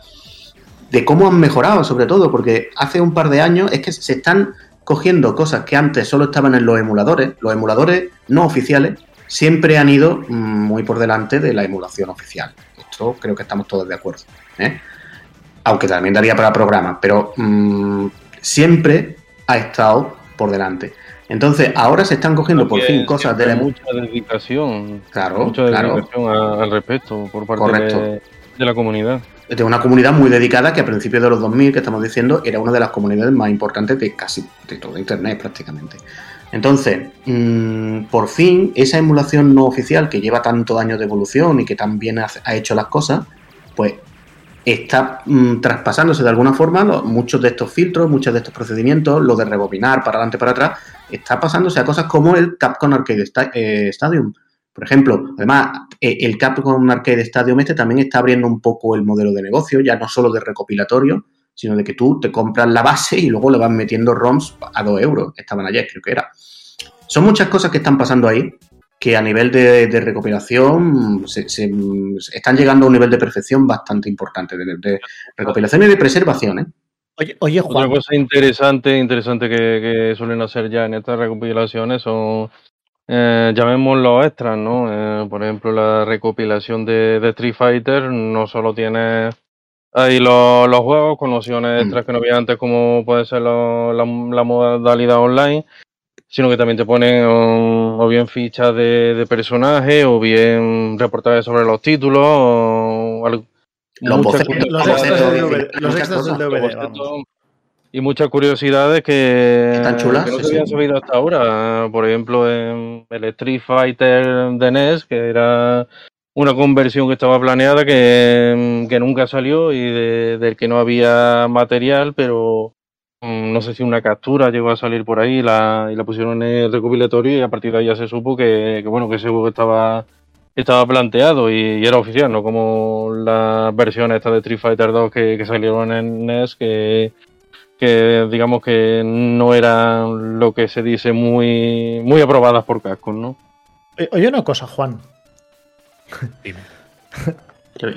De cómo han mejorado, sobre todo, porque hace un par de años es que se están cogiendo cosas que antes solo estaban en los emuladores. Los emuladores no oficiales siempre han ido mm, muy por delante de la emulación oficial. Esto creo que estamos todos de acuerdo. ¿eh? Aunque también daría para programas, pero mm, siempre ha estado por delante. Entonces, ahora se están cogiendo por fin cosas de la mucha dedicación, Claro, mucha dedicación al respecto por parte Correcto. de, de la comunidad. de una comunidad muy dedicada que a principios de los 2000, que estamos diciendo, era una de las comunidades más importantes de casi de todo Internet prácticamente. Entonces, mm, por fin, esa emulación no oficial que lleva tantos años de evolución y que también ha, ha hecho las cosas, pues está mm, traspasándose de alguna forma muchos de estos filtros, muchos de estos procedimientos, lo de rebobinar para adelante para atrás, está pasándose a cosas como el Capcom Arcade eh, Stadium. Por ejemplo, además, eh, el Capcom Arcade Stadium este también está abriendo un poco el modelo de negocio, ya no solo de recopilatorio, sino de que tú te compras la base y luego le vas metiendo ROMs a 2 euros. Estaban ayer, creo que era. Son muchas cosas que están pasando ahí que a nivel de, de recopilación se, se- se están llegando a un nivel de perfección bastante importante, de, de recopilación y de preservación. ¿eh? Oye, oye, Otra Juan, cosa interesante, interesante que, que suelen hacer ya en estas recopilaciones son, eh, llamémoslo extras, ¿no? Eh, por ejemplo, la recopilación de, de Street Fighter no solo tiene ahí los, los juegos con opciones Mm. extras que no había antes, como puede ser lo- la, la modalidad online, sino que también te ponen um, o bien fichas de, de personajes o bien reportajes sobre los títulos o algo. Los bocetos, los curiosidades. extras del bocetos, DVD, los muchas extras del cosas. DVD, Los vamos. bocetos y muchas curiosidades que, Están chulas, que no sí, se habían sí. sabido hasta ahora. Por ejemplo, en el Street Fighter de NES, que era una conversión que estaba planeada que, que nunca salió y de- del que no había material, pero no sé si una captura llegó a salir por ahí la, y la pusieron en el recopilatorio y a partir de ahí ya se supo que, que, bueno que ese juego estaba estaba planteado y, y era oficial, no como las versiones estas de Street Fighter 2 que, que salieron en NES que, que digamos que no eran lo que se dice muy muy aprobadas por Capcom, ¿no? Oye, Oye, una cosa, Juan. Dime.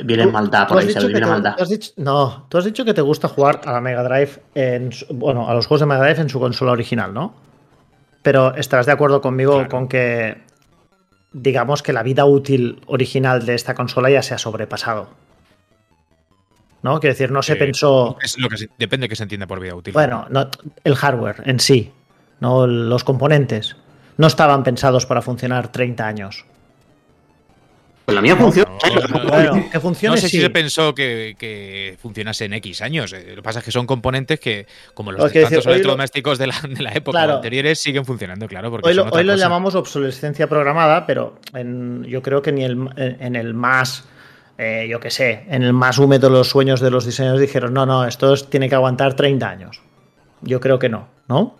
Viene maldad por ahí, que Viene te- maldad. tú has dicho- no, tú has dicho que te gusta jugar a la Mega Drive en bueno, a los juegos de Mega Drive en su consola original, ¿no? Pero estarás de acuerdo conmigo Claro. con que digamos que la vida útil original de esta consola ya se ha sobrepasado. ¿No? Quiero decir, no se Eh, pensó. Es lo que se- depende de qué se entienda por vida útil. Bueno, no, el hardware en sí, no los componentes, no estaban pensados para funcionar 30 años. Pues la mía funciona. Bueno, que funcione no sé sí. si se pensó que, que funcionase en X años. eh, Lo que pasa es que son componentes que, como los Lo de decir, lo- electrodomésticos de la, de la época Claro. anteriores, siguen funcionando, claro. Porque Hoy lo, hoy llamamos obsolescencia programada, pero en- yo creo que ni el, en, en el más, eh, yo qué sé, en el más húmedo de los sueños de los diseñadores dijeron, no, no, esto es- tiene que aguantar 30 años. Yo creo que no, ¿no?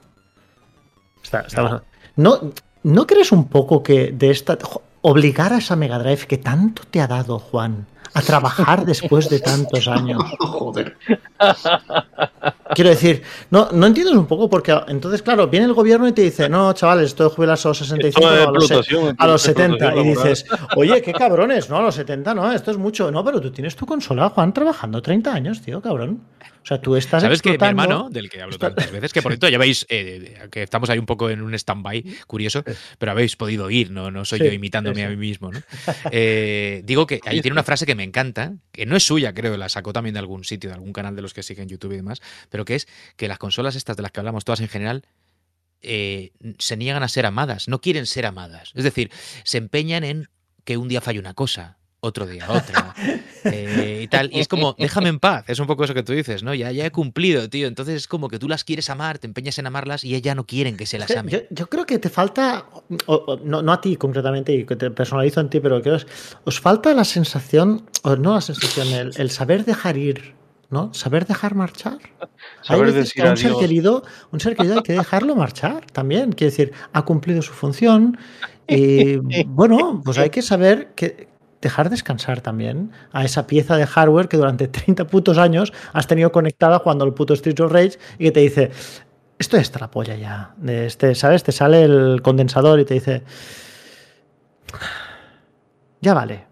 Está- estamos- ¿No, ¿no crees un poco que de esta... jo, Obligar a esa Mega Drive que tanto te ha dado, Juan, a trabajar después de tantos años. Joder. Quiero decir, no, no entiendes un poco porque entonces, claro, viene el gobierno y te dice, no, chavales, esto de jubilarse a los 65 Esto es a los, a los esto es 70. Y dices, oye, qué cabrones, no, a los 70 no, esto es mucho. No, pero tú tienes tu consola, Juan, trabajando 30 años, tío, cabrón. O sea, tú estás ¿Sabes que mi hermano, del que hablo tantas veces, que por cierto ya veis eh, que estamos ahí un poco en un stand-by curioso, pero habéis podido oír, no, no soy Sí, yo imitándome sí, sí. a mí mismo, ¿no? Eh, digo que ahí tiene una frase que me encanta, que no es suya, creo, la sacó también de algún sitio, de algún canal de los que siguen YouTube y demás, pero que es que las consolas estas de las que hablamos todas en general eh, se niegan a ser amadas, no quieren ser amadas. Es decir, se empeñan en que un día falle una cosa, otro día otra, eh, y tal. Y es como, déjame en paz, es un poco eso que tú dices, ¿no? Ya, ya he cumplido, tío. Entonces es como que tú las quieres amar, te empeñas en amarlas y ellas no quieren que se las Sí, amen. Yo, yo creo que te falta, o- o- no, no a ti concretamente, y que te personalizo en ti, pero creo que os, os falta la sensación, o no la sensación, el, el saber dejar ir, ¿no? Saber dejar marchar. Saber hay veces que decir a un ser querido, un ser querido hay que dejarlo marchar también. Quiere decir, ha cumplido su función y bueno, pues hay que saber que dejar descansar también a esa pieza de hardware que durante 30 putos años has tenido conectada jugando el puto Streets of Rage y que te dice, esto está la polla ya. De este, ¿Sabes? Te sale el condensador y te dice, ya vale.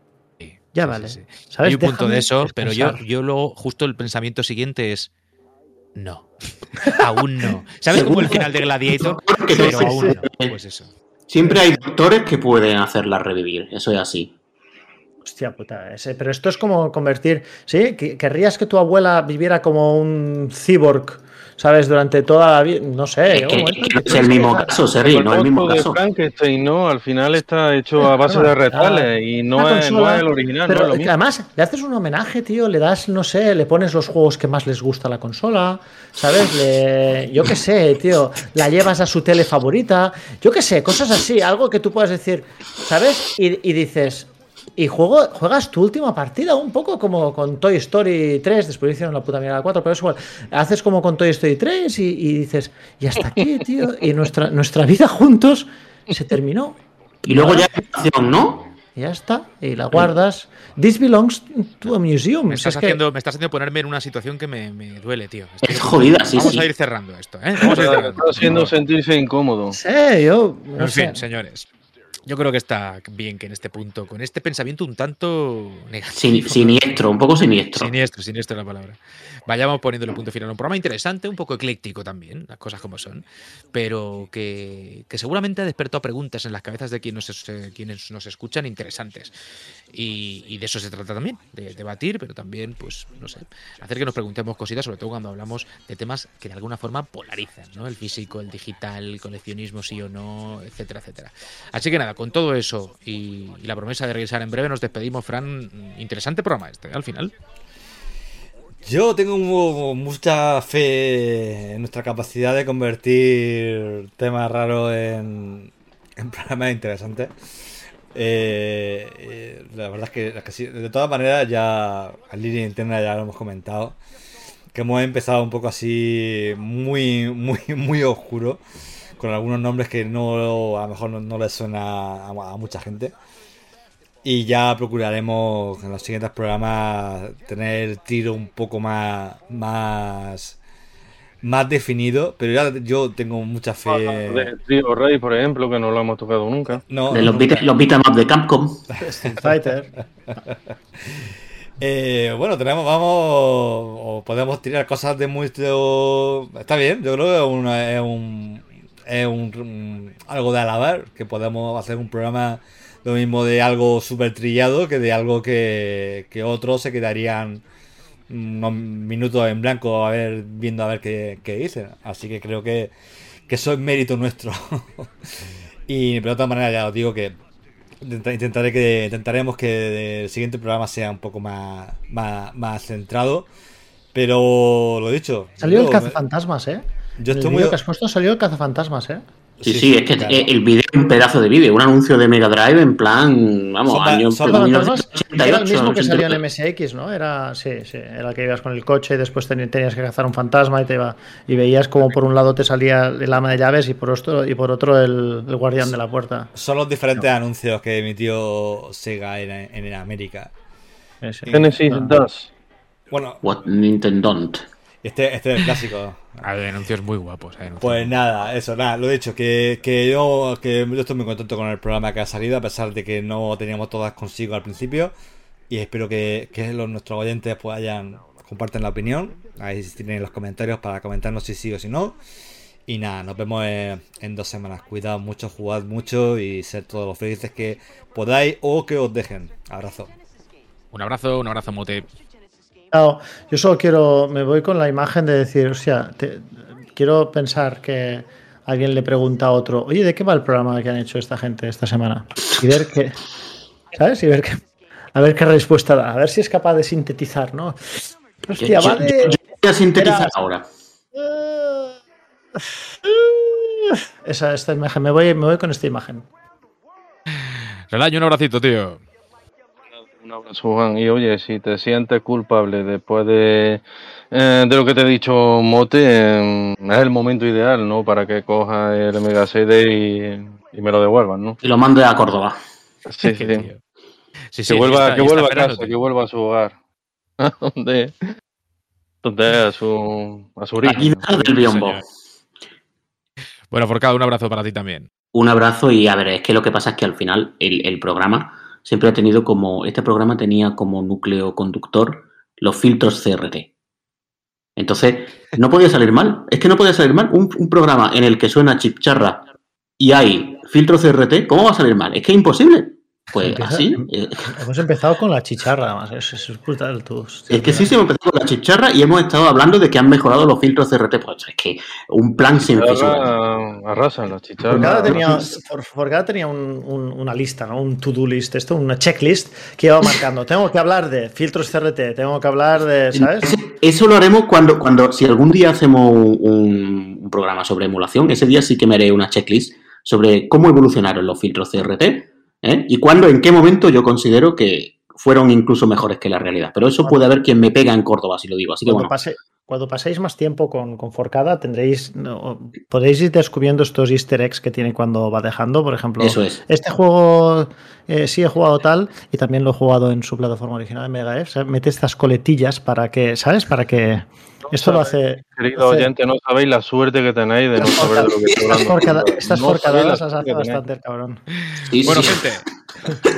Ya vale. sí, sí. ¿Sabes? Hay un punto Déjame de eso, pero yo, yo luego, justo el pensamiento siguiente es. No. aún no. ¿Sabes como el final de Gladiator? Que Pero sí, aún sí. no. Pues eso. Siempre hay doctores que pueden hacerla revivir, eso es así. Hostia puta, ese- pero esto es como convertir. ¿Sí? Que- ¿Querrías que tu abuela viviera como un cyborg, ¿sabes? Durante toda la vida. No sé. No es el mismo caso, Sergi, no es el mismo de caso. Frankenstein, ¿no? Al final está hecho a base de retales y no es, no es el original, Pero no es lo mismo. además le haces un homenaje, tío, le das, no sé, le pones los juegos que más les gusta a la consola, ¿sabes? Le- yo qué sé, tío, la llevas a su tele favorita, yo qué sé, cosas así, algo que tú puedas decir, ¿sabes? Y, y dices, y juego, juegas tu última partida un poco como con Toy Story 3, después hicieron la puta mierda la 4, pero es igual, haces como con Toy Story 3 y, y dices, y hasta aquí, tío, y nuestra, nuestra vida juntos se terminó. Y luego ya ¿no? Y ya está, y la guardas. This belongs to a museum. Me estás, es que- haciendo, me estás haciendo ponerme en una situación que me, me duele, tío. Estoy- Es jodida, sí, Vamos sí. a ir cerrando esto, ¿eh? Vamos a ir cerrando. Está haciendo sentirse incómodo. Sí, yo. No En sé. fin, señores. Yo creo que está bien que en este punto, con este pensamiento un tanto negativo. Sin- siniestro, un poco siniestro. Siniestro, siniestro es la palabra. Vayamos poniéndole punto final un programa interesante, un poco ecléctico también, las cosas como son, pero que, que seguramente ha despertado preguntas en las cabezas de quienes nos, eh, quienes nos escuchan interesantes. Y, y de eso se trata también, de debatir, pero también, pues, no sé, hacer que nos preguntemos cositas, sobre todo cuando hablamos de temas que de alguna forma polarizan, ¿no? El físico, el digital, el coleccionismo, sí o no, etcétera, etcétera. Así que nada, con todo eso y, la promesa de regresar en breve, nos despedimos, Fran. Interesante programa este, ¿eh? al final. Yo tengo mu- mucha fe en nuestra capacidad de convertir temas raros en, programas interesantes. Eh, eh, la verdad es que, de todas maneras ya en línea interna ya lo hemos comentado que hemos empezado un poco así muy muy muy oscuro con algunos nombres que no a lo mejor no, no les suena a, a mucha gente y ya procuraremos en los siguientes programas tener el tiro un poco más más más definido pero ya yo tengo mucha fe De Trio Rey, por ejemplo, que no lo hemos tocado nunca. no, De los, nunca. beat- los beat'em up de Capcom. Street Fighter. Eh, bueno, tenemos, vamos, o podemos tirar cosas de mucho... Está bien, yo creo que es, una- es un, es un, un- algo de alabar, que podemos hacer un programa lo mismo de algo súper trillado que de algo que, que otros se quedarían unos minutos en blanco a ver, viendo a ver qué, qué dicen. Así que creo que, que eso es mérito nuestro. y pero de todas maneras ya os digo que Intenta- Intentaré que, intentaremos que el siguiente programa sea un poco más, más, más centrado. Pero lo dicho. Salió el yo- cazafantasmas, ¿eh? Yo el estoy vídeo muy. que has puesto salió el cazafantasmas, ¿eh? Sí, sí, es que claro. el vídeo es un pedazo de vídeo, un anuncio de Mega Drive en plan, vamos, Son va- año son Cazafantasmas era el 1988. mismo que salió en 88. MSX, ¿no? Era, sí, sí, era el que ibas con el coche y después ten- tenías que cazar un fantasma y te iba y veías como por un lado te salía el ama de llaves y por otro y por otro el, el guardián de la puerta. Son los diferentes anuncios que emitió Sega en, en América. Genesis No. 2. Bueno, What Nintendo don't. Este, este es el clásico. Hay anuncios muy guapos. anuncios Pues nada, eso, nada, lo he dicho, que, que yo que yo estoy muy contento con el programa que ha salido, a pesar de que no teníamos todas consigo al principio. Y espero que, que los, nuestros oyentes pues hayan comparten la opinión. Ahí tienen los comentarios para comentarnos si sí o si no. Y nada, nos vemos en, en dos semanas. Cuidado mucho, jugad mucho y ser todos los felices que podáis o que os dejen. Abrazo. Un abrazo, un abrazo, Mote. Yo solo quiero, me voy con la imagen de decir, o sea, te- quiero pensar que alguien le pregunta a otro, oye, ¿de qué va el programa que han hecho esta gente esta semana? Y ver qué, ¿sabes? Y ver qué, a ver qué respuesta da, a ver si es capaz de sintetizar, ¿no? Hostia, Yo- va yo- de- yo voy a sintetizar Era- ahora. Esa, esta imagen, me voy, me voy con esta imagen. Relaño, un abracito, tío. Un abrazo, Juan. Y oye, si te sientes culpable después de, eh, de lo que te he dicho, Mote, eh, es el momento ideal, ¿no? Para que cojas el Mega CD y, y me lo devuelvan, ¿no? Y lo mande a Córdoba. Sí, sí. Sí, Que vuelva, está- que vuelva a casa, que vuelva a su hogar. donde, donde es a su, a su origen. del biombo. Bueno, Forcado, un abrazo para ti también. Un abrazo y a ver, es que lo que pasa es que al final el, el programa siempre ha tenido como, este programa tenía como núcleo conductor los filtros CRT. Entonces, no podía salir mal, es que no podía salir mal. Un, programa en el que suena chipcharra y hay filtro CRT, ¿cómo va a salir mal? Es que es imposible. Pues Empieza- así. eh, Hemos empezado con la chicharra, además, es, es brutal tú. Es que sí, sí, hemos empezado con la chicharra y hemos estado hablando de que han mejorado los filtros CRT. Pues es que un plan sin fisura. Arrasan los chicharras. Tenía, For- Forcada tenía un- un- una lista, ¿no? Un to-do list, esto, una checklist que iba marcando. Tengo que hablar de filtros CRT, tengo que hablar de, ¿sabes? Ese- Eso lo haremos cuando, cuando si algún día hacemos un, un programa sobre emulación, ese día sí que me haré una checklist sobre cómo evolucionaron los filtros CRT ¿eh? y cuándo, en qué momento yo considero que fueron incluso mejores que la realidad. Pero eso puede haber quien me pega en Córdoba, si lo digo. Así que bueno, pase- cuando paséis más tiempo con, con Forcada, tendréis, no, podréis ir descubriendo estos easter eggs que tiene cuando va dejando. Por ejemplo, eso es. este juego eh, sí he jugado tal y también lo he jugado en su plataforma original de Mega F. O sea, mete estas coletillas para que, ¿sabes? Para que esto lo hace. Querido hace- oyente, no sabéis la suerte que tenéis de no saber de lo que estoy hablando. forcada- estas forcadas la las hace bastante el cabrón. Sí, Bueno, sí. gente,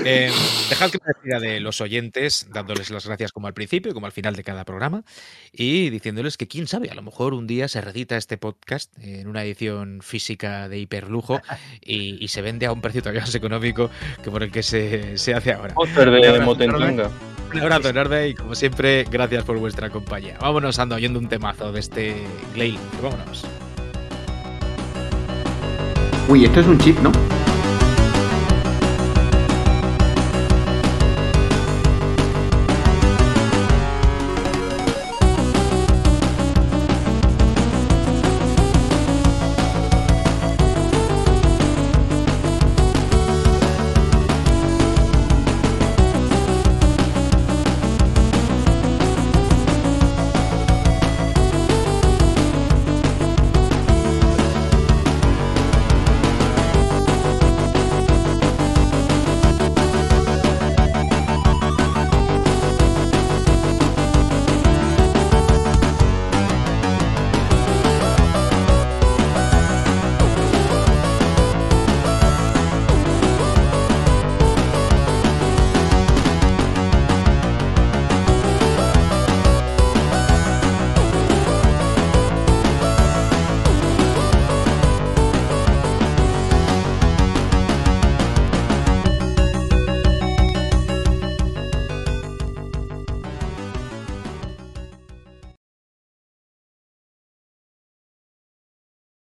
eh, dejad que me despida de los oyentes, dándoles las gracias como al principio y como al final de cada programa, y diciéndoles que quién sabe, a lo mejor un día se redita este podcast en una edición física de hiperlujo y, y se vende a un precio todavía más económico que por el que se, se hace ahora. Un abrazo Motentanga. Un abrazo enorme y como siempre, gracias por vuestra compañía. Vámonos, ando oyendo un temazo de este Glail. Vámonos. Uy, esto es un chip, ¿no?